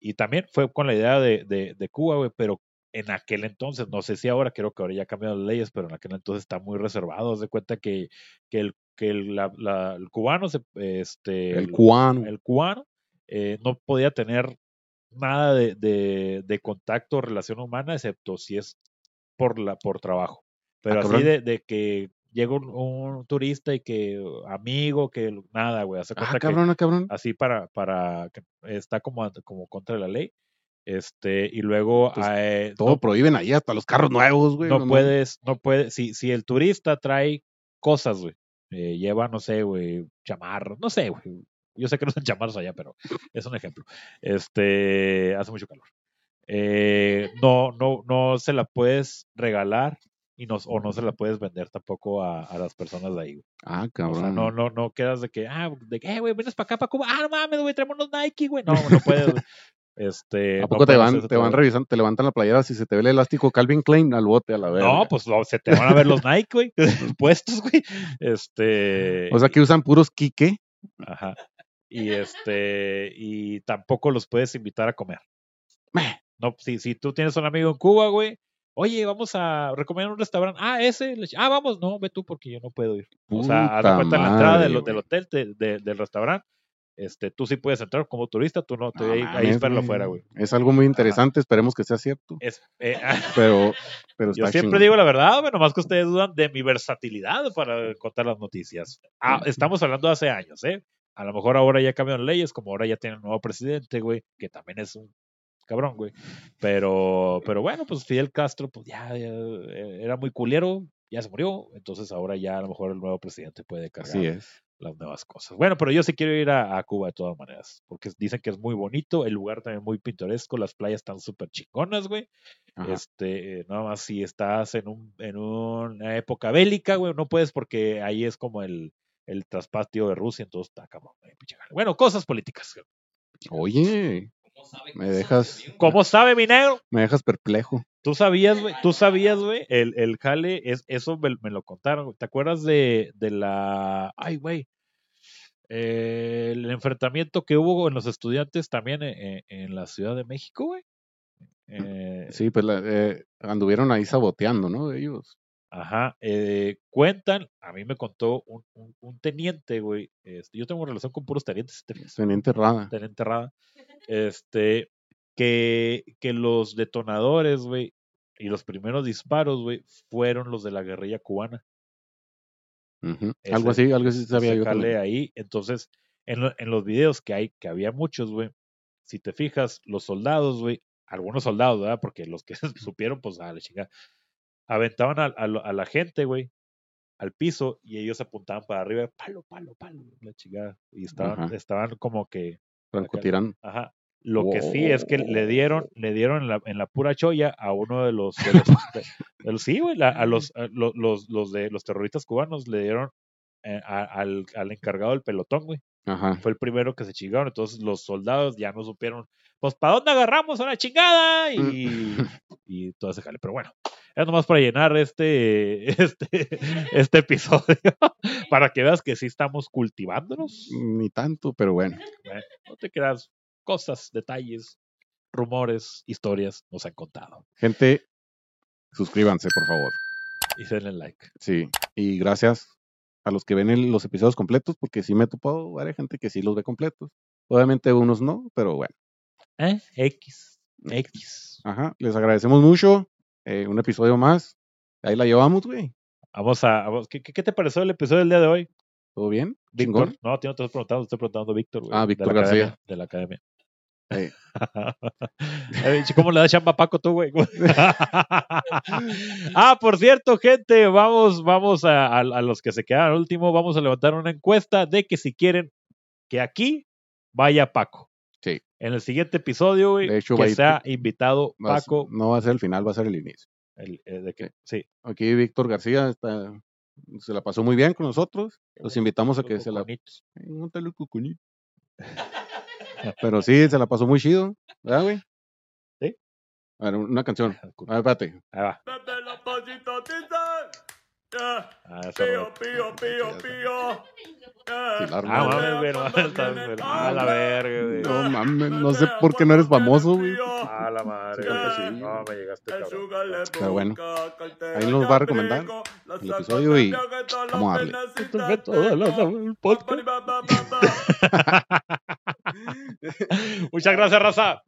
y también fue con la idea de, de, de Cuba, güey, pero en aquel entonces, no sé si ahora, creo que ahora ya ha cambiado las leyes, pero en aquel entonces está muy reservado, haz de cuenta que, que el, que el, la- la- el cubano, se, este, El cubano. el cubano eh, no podía tener nada de, de, de contacto o relación humana, excepto si es por, la, por trabajo. Pero así de, de que llega un, un turista y que amigo, que nada, güey, hace Ah, que cabrón, ah, cabrón. así para, para, que está como, como contra la ley. Este, y luego Entonces, eh, Todo no, prohíben ahí, hasta los carros nuevos, güey. no puedes, no puedes, si, si el turista trae cosas, güey, eh, lleva, no sé, güey, chamarros, no sé, güey. Yo sé que no son chamarros allá, pero es un ejemplo. Este, hace mucho calor. Eh, no, no, no se la puedes regalar y no, o no se la puedes vender tampoco a, a las personas de ahí, güey. Ah, O cabrón. sea, no, no, no quedas de que, ah, de que, eh, güey, vienes para acá, para Cuba. Ah, no mames, güey, traemos unos Nike, güey. No, no puedes. Este, ¿A no poco te van, te van revisando, te levantan la playera si se te ve el elástico Calvin Klein al bote a la vez? No, pues se te van a ver los Nike, güey, puestos, güey. Este. O sea que usan puros Kike. Ajá. Y este. Y tampoco los puedes invitar a comer. Meh. No, si, si tú tienes un amigo en Cuba, güey. Oye, vamos a recomendar un restaurante. Ah, ese. Ah, vamos. No, ve tú porque yo no puedo ir. O sea, haz cuenta en la entrada del, hotel, de- de- del restaurante. Este, tú sí puedes entrar como turista, tú no. Tú No ahí, ahí mames, espéralo afuera, güey. Es algo muy interesante, esperemos que sea cierto. Es, eh, Pero, pero Yo está siempre chingón. digo la verdad, güey, nomás que ustedes dudan de mi versatilidad para contar las noticias. Ah, estamos hablando de hace años, ¿eh? A lo mejor ahora ya cambiaron leyes, como ahora ya tienen un nuevo presidente, güey, que también es un cabrón, güey. Pero, pero bueno, pues Fidel Castro, pues ya, ya, eh, era muy culero, ya se murió, entonces ahora ya a lo mejor el nuevo presidente puede cargar Así es. las nuevas cosas. Bueno, pero yo sí quiero ir a, a Cuba de todas maneras, porque dicen que es muy bonito, el lugar también muy pintoresco, las playas están súper chingonas, güey. Ajá. Este, nada más si estás en, un, en una época bélica, güey, no puedes porque ahí es como el, el traspatio de Rusia, entonces está cabrón. Bueno, cosas políticas. Oye, ¿Cómo sabe me dejas, ¿Cómo sabe mi negro? me dejas perplejo. Tú sabías, güey, tú sabías, güey, el, el jale, es, eso me, me lo contaron. güey. ¿Te acuerdas de, de la, ay, güey, eh, el enfrentamiento que hubo en los estudiantes también en, en- en la Ciudad de México, güey? Eh, Sí, pues la- eh, anduvieron ahí saboteando, ¿no? Ellos. Ajá, eh, cuentan, a mí me contó un, un- un teniente, güey, este, yo tengo relación con puros tenientes, Teniente Rada. teniente Rada, este, que, que los detonadores, güey, y los primeros disparos, güey, fueron los de la guerrilla cubana. Ese- Algo así, algo así sabía yo. también. ahí, entonces, en, lo- en los videos que hay, que había muchos, güey, si te fijas, los soldados, güey, algunos soldados, ¿verdad? Porque los que supieron, pues, a la chingada, aventaban a, a la gente, güey, al piso y ellos apuntaban para arriba, palo, palo, palo, la chingada. Y estaban, Ajá. estaban como que, Francotirán. ajá, Lo que sí es que le dieron, le dieron en la, en la pura cholla a uno de los, de los, de- de los- sí, güey, la- a los, a lo- los, los de los terroristas cubanos le dieron eh, a- al, al encargado del pelotón, güey. Ajá. Fue el primero que se chingaron, entonces los soldados ya no supieron, pues, ¿para dónde agarramos a la chingada? Y, y todo ese jale. Pero bueno, es nomás para llenar este, este, este episodio, para que veas que sí estamos cultivándonos. Ni tanto, pero bueno. Bueno, no te creas, cosas, detalles, rumores, historias nos han contado. Gente, suscríbanse, por favor. Y denle like. Sí. Y gracias a los que ven el- los episodios completos, porque sí me he topado varias gente que sí los ve completos. Obviamente unos no, pero bueno. ¿Eh? X. X. Ajá. Les agradecemos mucho. Eh, un episodio más. Ahí la llevamos, güey. Vamos a. vamos- ¿qué, te pareció el episodio del día de hoy? ¿Todo bien? Víctor. No, te estoy preguntando, te estoy preguntando a Víctor. güey, Ah, de Víctor academia, García. De la academia. ¿Cómo le da chamba a Paco tú, güey? ah, por cierto, gente, vamos, vamos a, a- a los que se quedan al último, vamos a levantar una encuesta de que si quieren que aquí vaya Paco. Sí. En el siguiente episodio, güey, De hecho, que ir- sea invitado Va a- Paco. no va a ser el final, va a ser el inicio. el- eh, de que, sí. Aquí Víctor García está, se la pasó muy bien con nosotros. Los invitamos a que se la... Cucunito. Pero sí, se la pasó muy chido. ¿Verdad, güey? Sí. A ver, una canción. A ver, espérate. Ahí va. Ah, esa rola. Sí, la Ah, rola. mames, ah, la verga, güey. No mames, no sé por qué no eres famoso, güey. Ah, la madre. Sí, creo que güey. sí. No, me llegaste, cabrón. Pero bueno, ahí nos va a recomendar el episodio y vamos a darle. Muchas gracias, raza.